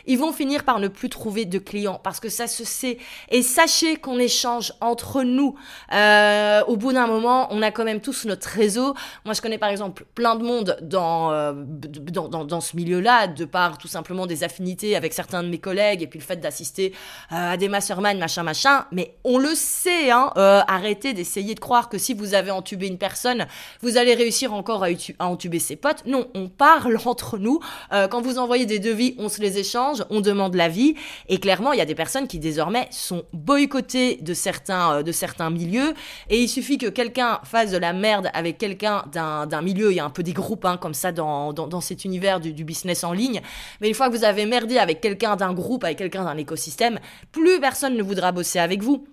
B: ils vont finir par ne plus trouver de clients parce que ça se sait. Et sachez qu'on échange entre nous. Euh, au bout d'un moment, on a quand même tous notre réseau. Moi, je connais par exemple plein de monde dans, euh, dans, dans, ce milieu-là, de par tout simplement des affinités avec certains de mes collègues et puis le fait d'assister euh, à des masterminds, machin, machin. Mais on le sait, hein. Euh, arrêtez d'essayer de croire que si vous avez entubé une personne, vous allez réussir encore à, à entuber ses potes. Non, on parle (laughs) entre nous. Euh, quand vous envoyez des devis, on se les échange on demande l'avis. Et clairement, il y a des personnes qui désormais sont boycottées de certains, euh, de certains milieux. Et il suffit que quelqu'un fasse de la merde avec quelqu'un d'un milieu. Il y a un peu des groupes hein, comme ça dans, dans, cet univers du, du, business en ligne. Mais une fois que vous avez merdé avec quelqu'un d'un groupe, avec quelqu'un d'un écosystème, plus personne ne voudra bosser avec vous.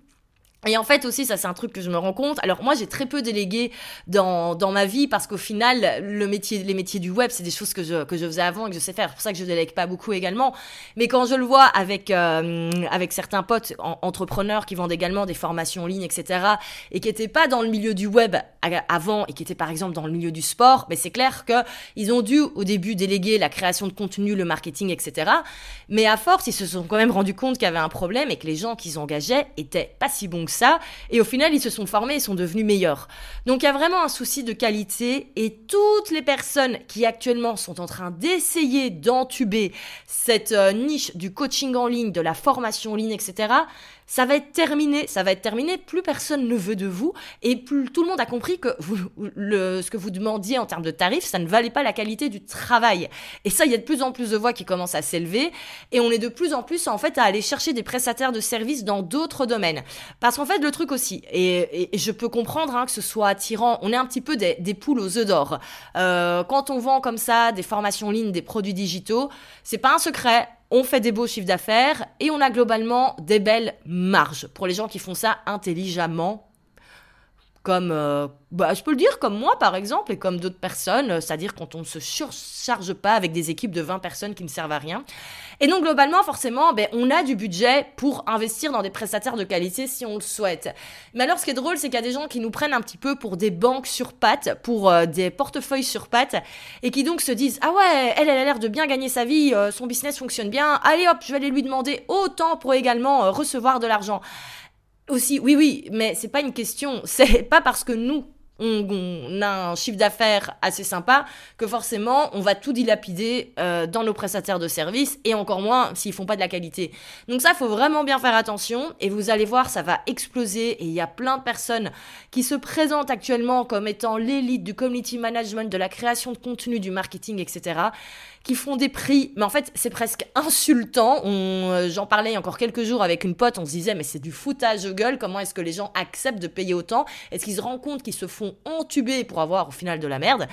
B: Et en fait aussi, ça c'est un truc que je me rends compte. Alors moi j'ai très peu délégué dans, dans ma vie parce qu'au final, le métier, les métiers du web, c'est des choses que je, que je faisais avant et que je sais faire. C'est pour ça que je délègue pas beaucoup également. Mais quand je le vois avec, euh, avec certains potes entrepreneurs qui vendent également des formations en ligne, etc. et qui étaient pas dans le milieu du web avant et qui étaient par exemple dans le milieu du sport, ben c'est clair que ils ont dû au début déléguer la création de contenu, le marketing, etc. Mais à force, ils se sont quand même rendus compte qu'il y avait un problème et que les gens qu'ils engageaient étaient pas si bons ça. Et au final, ils se sont formés et sont devenus meilleurs. Donc il y a vraiment un souci de qualité et toutes les personnes qui actuellement sont en train d'essayer d'entuber cette euh, niche du coaching en ligne, de la formation en ligne, etc., ça va être terminé, ça va être terminé, plus personne ne veut de vous, et plus tout le monde a compris que vous, le, ce que vous demandiez en termes de tarifs, ça ne valait pas la qualité du travail. Et ça, il y a de plus en plus de voix qui commencent à s'élever, et on est de plus en plus en fait à aller chercher des prestataires de services dans d'autres domaines. Parce qu'en fait, le truc aussi, et, je peux comprendre hein, que ce soit attirant, on est un petit peu des, des poules aux œufs d'or. Euh, quand on vend comme ça des formations en ligne, des produits digitaux, c'est pas un secret, on fait des beaux chiffres d'affaires et on a globalement des belles marges. Pour les gens qui font ça intelligemment comme, euh, bah, je peux le dire, comme moi par exemple, et comme d'autres personnes, euh, c'est-à-dire quand on ne se surcharge pas avec des équipes de 20 personnes qui ne servent à rien. Et donc globalement, forcément, ben, on a du budget pour investir dans des prestataires de qualité si on le souhaite. Mais alors ce qui est drôle, c'est qu'il y a des gens qui nous prennent un petit peu pour des banques sur pattes, pour euh, des portefeuilles sur pattes, et qui donc se disent, ah ouais, elle, elle a l'air de bien gagner sa vie, son business fonctionne bien, allez hop, je vais aller lui demander autant pour également recevoir de l'argent. Aussi, oui, oui, mais c'est pas une question. (laughs) C'est pas parce que nous, on, a un chiffre d'affaires assez sympa que forcément on va tout dilapider euh, dans nos prestataires de services et encore moins s'ils font pas de la qualité. Donc ça, faut vraiment bien faire attention et vous allez voir, ça va exploser et il y a plein de personnes qui se présentent actuellement comme étant l'élite du community management, de la création de contenu, du marketing, etc qui font des prix, mais en fait c'est presque insultant. Euh, j'en parlais encore quelques jours avec une pote, on se disait mais c'est du foutage de gueule, comment est-ce que les gens acceptent de payer autant? Est-ce qu'ils se rendent compte qu'ils se font entuber pour avoir au final de la merde?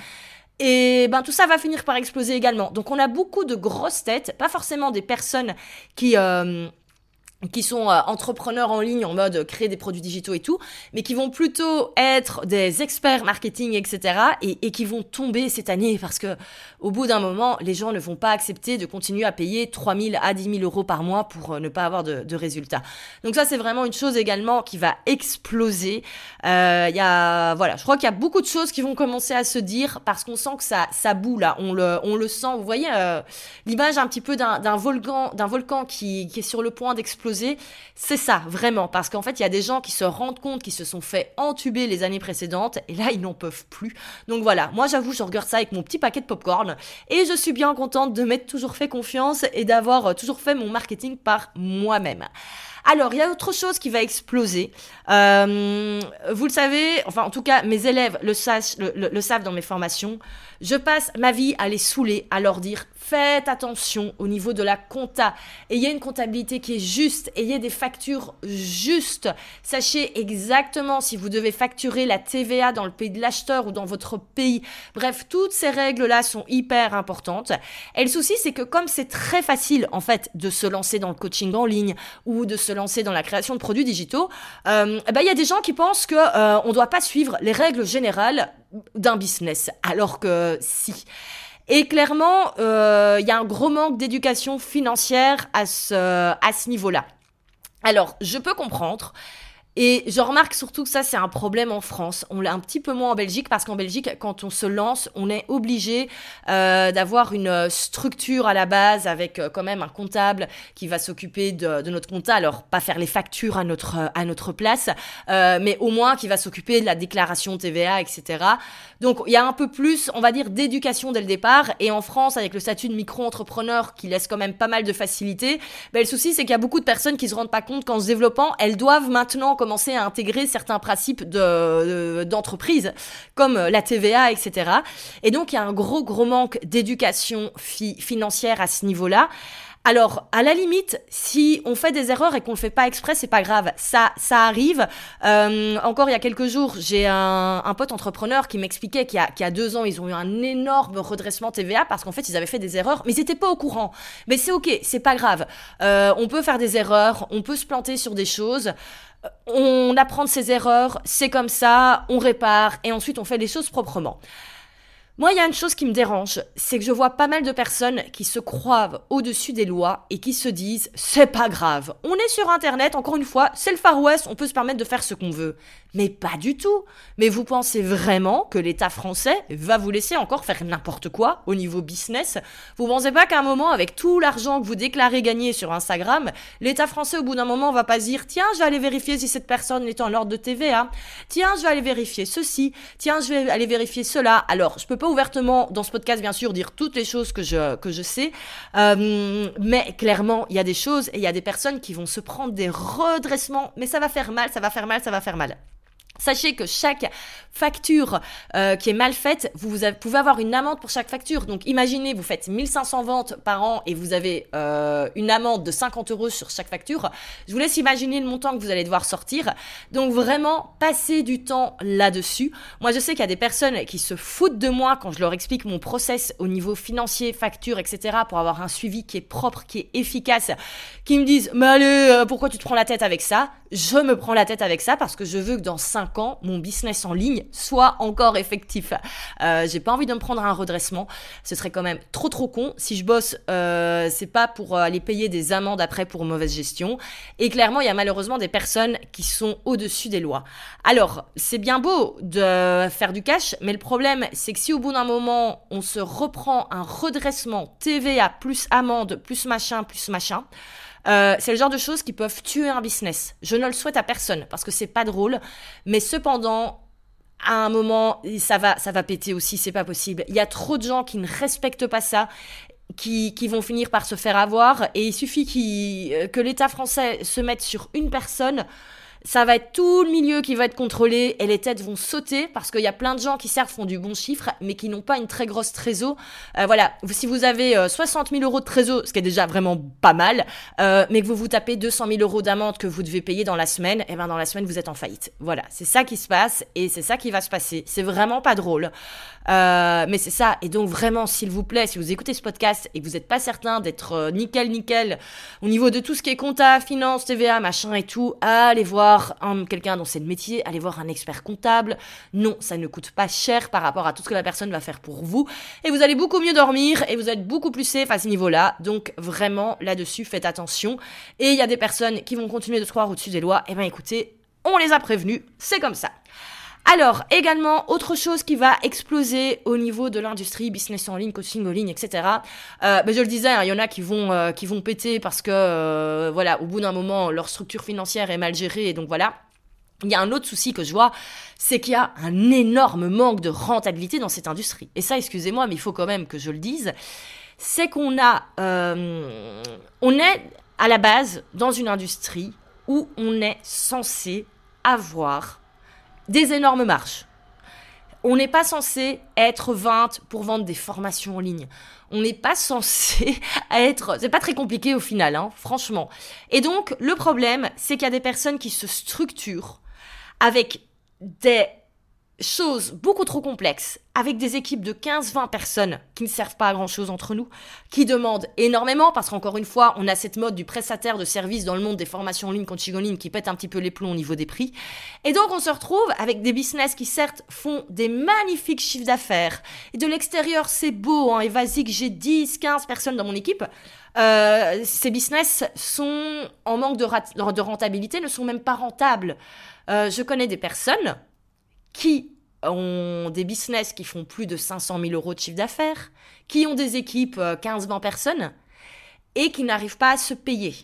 B: Et ben tout ça va finir par exploser également. Donc on a beaucoup de grosses têtes, pas forcément des personnes qui euh, qui sont euh, entrepreneurs en ligne en mode créer des produits digitaux et tout, mais qui vont plutôt être des experts marketing, etc. et, qui vont tomber cette année parce que au bout d'un moment, les gens ne vont pas accepter de continuer à payer 3 000 à 10 000 euros par mois pour euh, ne pas avoir de, résultats. Donc ça, c'est vraiment une chose également qui va exploser. Euh, il y a, voilà, je crois qu'il y a beaucoup de choses qui vont commencer à se dire parce qu'on sent que ça, ça boue là, on le, on le sent. Vous voyez l'image un petit peu d'un volcan, d'un volcan qui est sur le point d'exploser c'est ça, vraiment. Parce qu'en fait, il y a des gens qui se rendent compte qu'ils se sont fait entuber les années précédentes et là, ils n'en peuvent plus. Donc voilà, moi j'avoue, je regarde ça avec mon petit paquet de popcorn et je suis bien contente de m'être toujours fait confiance et d'avoir euh, toujours fait mon marketing par moi-même. Alors, il y a autre chose qui va exploser. Euh, vous le savez, enfin en tout cas, mes élèves le, le savent dans mes formations. Je passe ma vie à les saouler, à leur dire faites attention au niveau de la compta. Ayez une comptabilité qui est juste, ayez des factures justes. Sachez exactement si vous devez facturer la TVA dans le pays de l'acheteur ou dans votre pays. Bref, toutes ces règles-là sont hyper importantes. Et le souci, c'est que comme c'est très facile, en fait, de se lancer dans le coaching en ligne ou de se lancer dans la création de produits digitaux, euh, bah, il y a des gens qui pensent que euh, on doit pas suivre les règles générales d'un business, alors que si. Et clairement, euh, il y a un gros manque d'éducation financière à ce niveau-là. Alors, je peux comprendre. Et je remarque surtout que ça, c'est un problème en France. On l'a un petit peu moins en Belgique parce qu'en Belgique, quand on se lance, on est obligé euh, d'avoir une euh, structure à la base avec euh, quand même un comptable qui va s'occuper de, de, notre compta. Alors, pas faire les factures à notre, à notre place, euh, mais au moins qui va s'occuper de la déclaration TVA, etc. Donc, il y a un peu plus, on va dire, d'éducation dès le départ. Et en France, avec le statut de micro-entrepreneur qui laisse quand même pas mal de facilité, ben, le souci, c'est qu'il y a beaucoup de personnes qui se rendent pas compte qu'en se développant, elles doivent maintenant commencer à intégrer certains principes de, d'entreprise, comme la TVA, etc. Et donc, il y a un gros, gros manque d'éducation financière à ce niveau-là. Alors, à la limite, si on fait des erreurs et qu'on le fait pas exprès, c'est pas grave. Ça, ça arrive. Euh, encore il y a quelques jours, j'ai un, un, pote entrepreneur qui m'expliquait qu'il y, a, deux ans, ils ont eu un énorme redressement TVA parce qu'en fait, ils avaient fait des erreurs, mais ils n'étaient pas au courant. Mais c'est ok, c'est pas grave. Euh, on peut faire des erreurs, on peut se planter sur des choses on apprend de ses erreurs, c'est comme ça, on répare et ensuite on fait les choses proprement. Moi, il y a une chose qui me dérange, c'est que je vois pas mal de personnes qui se croient au-dessus des lois et qui se disent c'est pas grave. On est sur internet, encore une fois, c'est le Far West, on peut se permettre de faire ce qu'on veut. Mais pas du tout. Mais vous pensez vraiment que l'État français va vous laisser encore faire n'importe quoi au niveau business? Vous pensez pas qu'à un moment, avec tout l'argent que vous déclarez gagner sur Instagram, l'État français au bout d'un moment va pas dire tiens, je vais aller vérifier si cette personne est en ordre de TVA. Tiens, je vais aller vérifier ceci. Tiens, je vais aller vérifier cela. Alors, je peux pas ouvertement dans ce podcast, bien sûr, dire toutes les choses que je, que je sais. Euh, mais clairement, il y a des choses et il y a des personnes qui vont se prendre des redressements. Mais ça va faire mal, ça va faire mal, ça va faire mal. Sachez que chaque facture euh, qui est mal faite, vous, pouvez avoir une amende pour chaque facture. Donc imaginez, vous faites 1500 ventes par an et vous avez euh, une amende de 50 euros sur chaque facture. Je vous laisse imaginer le montant que vous allez devoir sortir. Donc vraiment, passez du temps là-dessus. Moi, je sais qu'il y a des personnes qui se foutent de moi quand je leur explique mon process au niveau financier, facture, etc. pour avoir un suivi qui est propre, qui est efficace, qui me disent, mais allez, euh, pourquoi tu te prends la tête avec ça? Je me prends la tête avec ça parce que je veux que dans 5 ans, mon business en ligne soit encore effectif. Euh, j'ai pas envie de me prendre un redressement. Ce serait quand même trop trop con. Si je bosse, euh, c'est pas pour euh, aller payer des amendes après pour mauvaise gestion. Et clairement, il y a malheureusement des personnes qui sont au-dessus des lois. Alors, c'est bien beau de faire du cash, mais le problème, c'est que si au bout d'un moment, on se reprend un redressement TVA plus amende plus machin plus machin, euh, c'est le genre de choses qui peuvent tuer un business. Je ne le souhaite à personne parce que c'est pas drôle, mais cependant, à un moment, ça va, ça va péter aussi, c'est pas possible. Il y a trop de gens qui ne respectent pas ça. Qui, qui vont finir par se faire avoir et il suffit euh, que l'État français se mette sur une personne ça va être tout le milieu qui va être contrôlé et les têtes vont sauter parce qu'il y a plein de gens qui certes font du bon chiffre mais qui n'ont pas une très grosse trésor. Euh, voilà, si vous avez 60 euh, 000 euros de trésor, ce qui est déjà vraiment pas mal, euh, mais que vous vous tapez 200 000 euros d'amende que vous devez payer dans la semaine, et eh ben dans la semaine vous êtes en faillite. Voilà, c'est ça qui se passe et c'est ça qui va se passer. C'est vraiment pas drôle. Euh, mais c'est ça. Et donc vraiment, s'il vous plaît, si vous écoutez ce podcast et que vous n'êtes pas certain d'être euh, nickel, nickel au niveau de tout ce qui est compta, finance, TVA, machin et tout, allez voir quelqu'un dont c'est le métier, allez voir un expert comptable. Non, ça ne coûte pas cher par rapport à tout ce que la personne va faire pour vous. Et vous allez beaucoup mieux dormir et vous êtes beaucoup plus safe à ce niveau-là. Donc vraiment, là-dessus, faites attention. Et il y a des personnes qui vont continuer de se croire au-dessus des lois. Eh bien écoutez, on les a prévenus, c'est comme ça. Alors, également, autre chose qui va exploser au niveau de l'industrie, business en ligne, coaching en ligne, etc. Euh, je le disais, hein, il y en a qui vont, euh, qui vont péter parce que, euh, voilà, au bout d'un moment, leur structure financière est mal gérée, et donc voilà. Il y a un autre souci que je vois, c'est qu'il y a un énorme manque de rentabilité dans cette industrie. Et ça, excusez-moi, mais il faut quand même que je le dise. C'est qu'on a, on est à la base dans une industrie où on est censé avoir des énormes marges. On n'est pas censé être 20 pour vendre des formations en ligne. On n'est pas censé (laughs) être... C'est pas très compliqué au final, hein, franchement. Et donc, le problème, c'est qu'il y a des personnes qui se structurent avec des chose beaucoup trop complexe, avec des équipes de 15-20 personnes qui ne servent pas à grand-chose entre nous, qui demandent énormément, parce qu'encore une fois, on a cette mode du prestataire de service dans le monde des formations en ligne, coaching en qui pète un petit peu les plombs au niveau des prix. Et donc, on se retrouve avec des business qui, certes, font des magnifiques chiffres d'affaires. Et de l'extérieur, c'est beau, hein, et vas-y que j'ai 10, 15 personnes dans mon équipe. Euh, ces business sont en manque de, de rentabilité, ne sont même pas rentables. Euh, je connais des personnes qui ont des business qui font plus de 500 000 euros de chiffre d'affaires, qui ont des équipes 15-20 euh, personnes et qui n'arrivent pas à se payer.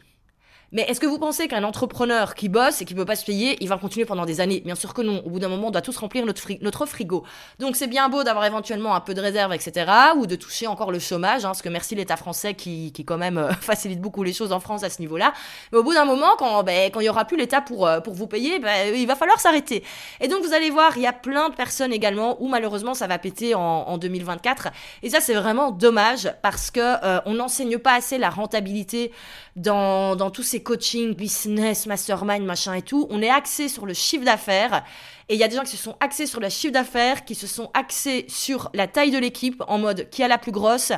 B: Mais est-ce que vous pensez qu'un entrepreneur qui bosse et qui ne peut pas se payer, il va continuer pendant des années? Bien sûr que non. Au bout d'un moment, on doit tous remplir notre, frigo. Donc c'est bien beau d'avoir éventuellement un peu de réserve, etc. Ou de toucher encore le chômage, hein, parce que merci l'État français qui, qui quand même euh, (laughs) facilite beaucoup les choses en France à ce niveau-là. Mais au bout d'un moment, quand ben, quand il y aura plus l'État pour euh, pour vous payer, ben, il va falloir s'arrêter. Et donc vous allez voir, il y a plein de personnes également où malheureusement ça va péter en, en 2024. Et ça c'est vraiment dommage parce que euh, on n'enseigne pas assez la rentabilité dans, dans tous ces coaching, business, mastermind, machin et tout. On est axé sur le chiffre d'affaires et il y a des gens qui se sont axés sur le chiffre d'affaires, qui se sont axés sur la taille de l'équipe, en mode qui a la plus grosse?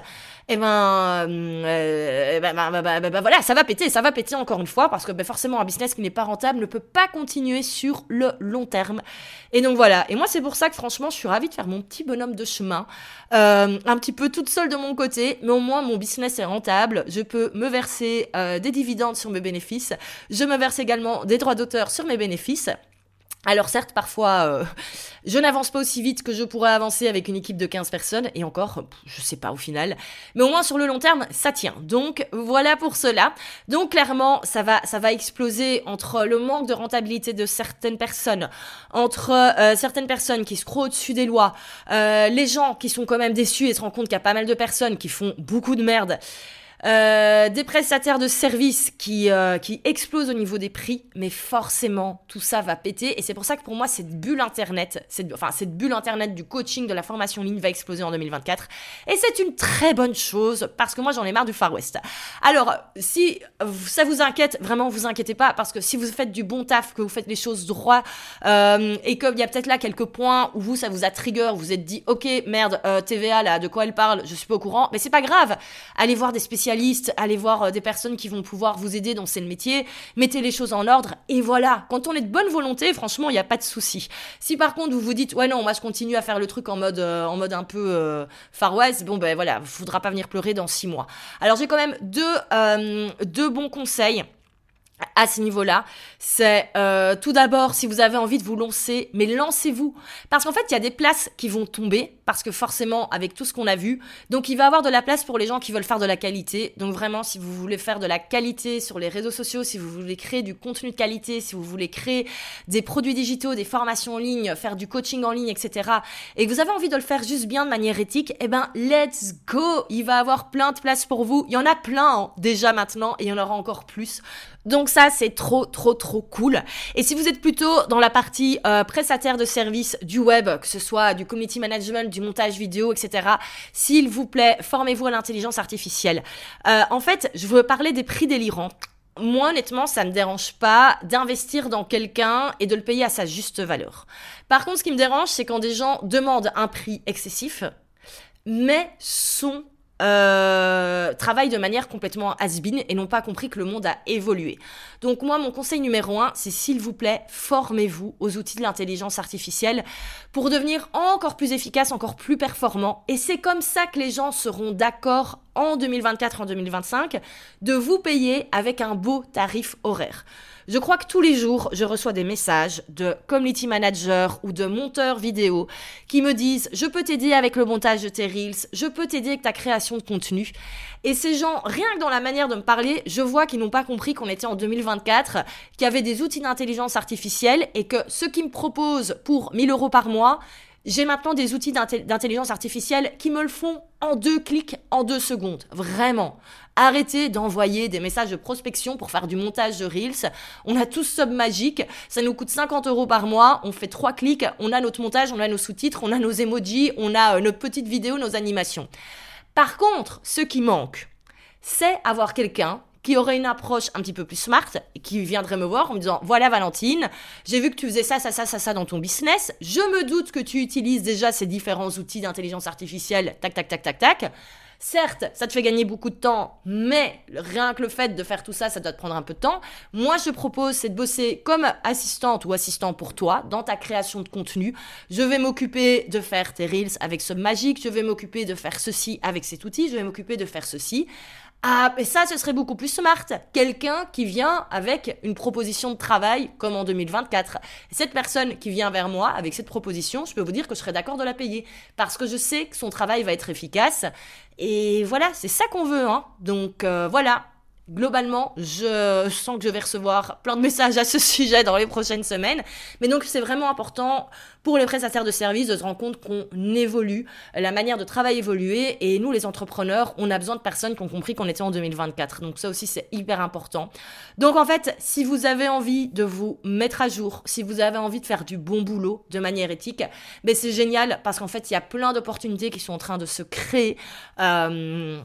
B: Et ben, euh, ben, ben, ben, voilà, ça va péter, ça va péter encore une fois, parce que forcément un business qui n'est pas rentable ne peut pas continuer sur le long terme. Et donc voilà. Et moi c'est pour ça que franchement je suis ravie de faire mon petit bonhomme de chemin, euh, un petit peu toute seule de mon côté, mais au moins mon business est rentable. Je peux me verser euh, des dividendes sur mes bénéfices. Je me verse également des droits d'auteur sur mes bénéfices. Alors certes, parfois, euh, je n'avance pas aussi vite que je pourrais avancer avec une équipe de 15 personnes, et encore, je sais pas au final, mais au moins sur le long terme, ça tient. Donc voilà pour cela. Donc clairement, ça va, ça va exploser entre le manque de rentabilité de certaines personnes, entre euh, certaines personnes qui se croient au-dessus des lois, euh, les gens qui sont quand même déçus et se rendent compte qu'il y a pas mal de personnes qui font beaucoup de merde. Euh, des prestataires de services qui, euh, qui explosent au niveau des prix, mais forcément, tout ça va péter. Et c'est pour ça que pour moi, cette bulle Internet, cette, enfin, cette bulle Internet du coaching, de la formation ligne va exploser en 2024. Et c'est une très bonne chose, parce que moi, j'en ai marre du Far West. Alors, si ça vous inquiète, vraiment, vous inquiétez pas, parce que si vous faites du bon taf, que vous faites les choses droit, euh, et qu'il y a peut-être là quelques points où vous, ça vous a trigger, vous êtes dit, ok, merde, TVA, là, de quoi elle parle, je suis pas au courant, mais c'est pas grave. Allez voir des spécialistes allez voir euh, des personnes qui vont pouvoir vous aider dans ce métier, mettez les choses en ordre et voilà. Quand on est de bonne volonté, franchement, il n'y a pas de souci. Si par contre vous vous dites ouais non, moi je continue à faire le truc en mode euh, en mode un peu euh, Far West, bon ben voilà, faudra pas venir pleurer dans six mois. Alors j'ai quand même deux deux bons conseils à ce niveau-là, c'est euh, tout d'abord si vous avez envie de vous lancer, mais lancez-vous. Parce qu'en fait, il y a des places qui vont tomber, parce que forcément, avec tout ce qu'on a vu, donc il va y avoir de la place pour les gens qui veulent faire de la qualité. Donc vraiment, si vous voulez faire de la qualité sur les réseaux sociaux, si vous voulez créer du contenu de qualité, si vous voulez créer des produits digitaux, des formations en ligne, faire du coaching en ligne, etc., et que vous avez envie de le faire juste bien de manière éthique, eh ben, let's go Il va y avoir plein de places pour vous. Il y en a plein hein, déjà maintenant, et il y en aura encore plus. Donc ça, c'est trop, trop, trop cool. Et si vous êtes plutôt dans la partie euh, prestataire de services du web, que ce soit du community management, du montage vidéo, etc., s'il vous plaît, formez-vous à l'intelligence artificielle. Euh, en fait, je veux parler des prix délirants. Moi, honnêtement, ça ne me dérange pas d'investir dans quelqu'un et de le payer à sa juste valeur. Par contre, ce qui me dérange, c'est quand des gens demandent un prix excessif, mais sont euh, travaillent de manière complètement has et n'ont pas compris que le monde a évolué. Donc moi, mon conseil numéro un, c'est s'il vous plaît, formez-vous aux outils de l'intelligence artificielle pour devenir encore plus efficace, encore plus performant. Et c'est comme ça que les gens seront d'accord en 2024, en 2025, de vous payer avec un beau tarif horaire. Je crois que tous les jours, je reçois des messages de community managers ou de monteurs vidéo qui me disent je peux t'aider avec le montage de tes reels, je peux t'aider avec ta création de contenu. Et ces gens, rien que dans la manière de me parler, je vois qu'ils n'ont pas compris qu'on était en 2024, qu'il y avait des outils d'intelligence artificielle et que ce qu'ils me proposent pour 1000 euros par mois, j'ai maintenant des outils d'intelligence artificielle qui me le font en deux clics, en deux secondes. Vraiment. Arrêtez d'envoyer des messages de prospection pour faire du montage de Reels. On a tous Sub Magic. Ça nous coûte 50 euros par mois. On fait trois clics. On a notre montage, on a nos sous-titres, on a nos emojis, on a euh, nos petites vidéos, nos animations. Par contre, ce qui manque, c'est avoir quelqu'un qui aurait une approche un petit peu plus smart et qui viendrait me voir en me disant voilà Valentine, j'ai vu que tu faisais ça, ça, ça, ça, ça dans ton business. Je me doute que tu utilises déjà ces différents outils d'intelligence artificielle, tac, tac, tac, tac, tac. Certes, ça te fait gagner beaucoup de temps, mais rien que le fait de faire tout ça, ça doit te prendre un peu de temps. Moi, je propose, c'est de bosser comme assistante ou assistant pour toi dans ta création de contenu. Je vais m'occuper de faire tes reels avec ce magique, je vais m'occuper de faire ceci avec cet outil, je vais m'occuper de faire ceci. Ah, mais ça, ce serait beaucoup plus smart. Quelqu'un qui vient avec une proposition de travail, comme en 2024. Cette personne qui vient vers moi avec cette proposition, je peux vous dire que je serais d'accord de la payer. Parce que je sais que son travail va être efficace. Et voilà, c'est ça qu'on veut. Hein. Donc euh, voilà, globalement, je sens que je vais recevoir plein de messages à ce (laughs) sujet dans les prochaines semaines. Mais donc, c'est vraiment important pour les prestataires de services de se rendre compte qu'on évolue, la manière de travail évoluer. Et nous, les entrepreneurs, on a besoin de personnes qui ont compris qu'on était en 2024. Donc, ça aussi, c'est hyper important. Donc, en fait, si vous avez envie de vous mettre à jour, si vous avez envie de faire du bon boulot de manière éthique, ben, c'est génial parce qu'en fait, il y a plein d'opportunités qui sont en train de se créer. Euh,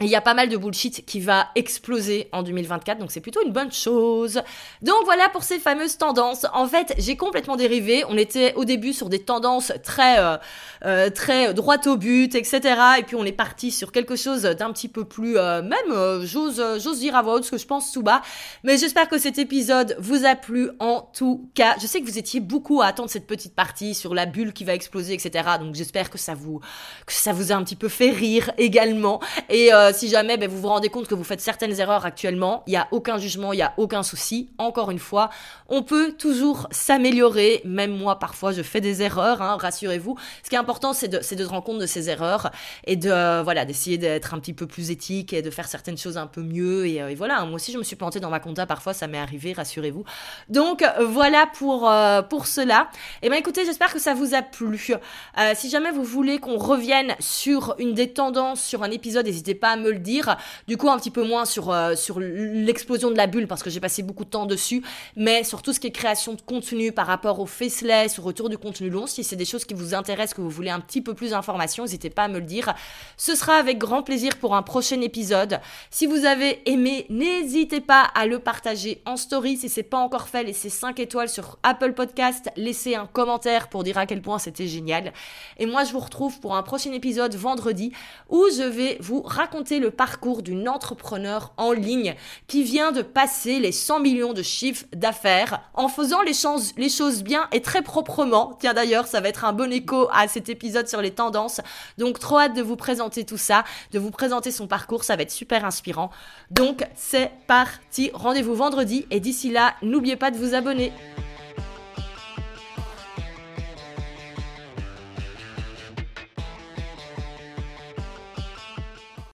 B: il y a pas mal de bullshit qui va exploser en 2024, donc c'est plutôt une bonne chose. Donc voilà pour ces fameuses tendances. En fait, j'ai complètement dérivé. On était au début sur des tendances très, euh, euh très droite au but, etc. Et puis on est parti sur quelque chose d'un petit peu plus, euh, même, euh, j'ose, j'ose dire à voix haute ce que je pense tout bas. Mais j'espère que cet épisode vous a plu. En tout cas, je sais que vous étiez beaucoup à attendre cette petite partie sur la bulle qui va exploser, etc. Donc j'espère que ça vous, que ça vous a un petit peu fait rire également. Et euh, si jamais ben, vous vous rendez compte que vous faites certaines erreurs actuellement, il n'y a aucun jugement, il n'y a aucun souci. Encore une fois, on peut toujours s'améliorer. Même moi, parfois, je fais des erreurs, hein, rassurez-vous. Ce qui est important, c'est de, se rendre compte de ces erreurs et de euh, voilà d'essayer d'être un petit peu plus éthique et de faire certaines choses un peu mieux. Et, euh, voilà, moi aussi, je me suis plantée dans ma compta. Parfois, ça m'est arrivé, rassurez-vous. Donc, voilà pour, pour cela. Et eh ben écoutez, j'espère que ça vous a plu. si jamais vous voulez qu'on revienne sur une des tendances, sur un épisode, n'hésitez pas me le dire. Du coup, un petit peu moins sur, euh, sur l'explosion de la bulle parce que j'ai passé beaucoup de temps dessus, mais sur tout ce qui est création de contenu par rapport au faceless, au retour du contenu long. Si c'est des choses qui vous intéressent, que vous voulez un petit peu plus d'informations, n'hésitez pas à me le dire. Ce sera avec grand plaisir pour un prochain épisode. Si vous avez aimé, n'hésitez pas à le partager en story. Si c'est pas encore fait, laissez 5 étoiles sur Apple Podcast, laissez un commentaire pour dire à quel point c'était génial. Et moi, je vous retrouve pour un prochain épisode vendredi où je vais vous le parcours d'une entrepreneur en ligne qui vient de passer les 100 millions de chiffres d'affaires en faisant les, les choses bien et très proprement. Tiens d'ailleurs, ça va être un bon écho à cet épisode sur les tendances. Donc trop hâte de vous présenter tout ça, de vous présenter son parcours, ça va être super inspirant. Donc c'est parti, rendez-vous vendredi et d'ici là, n'oubliez pas de vous abonner.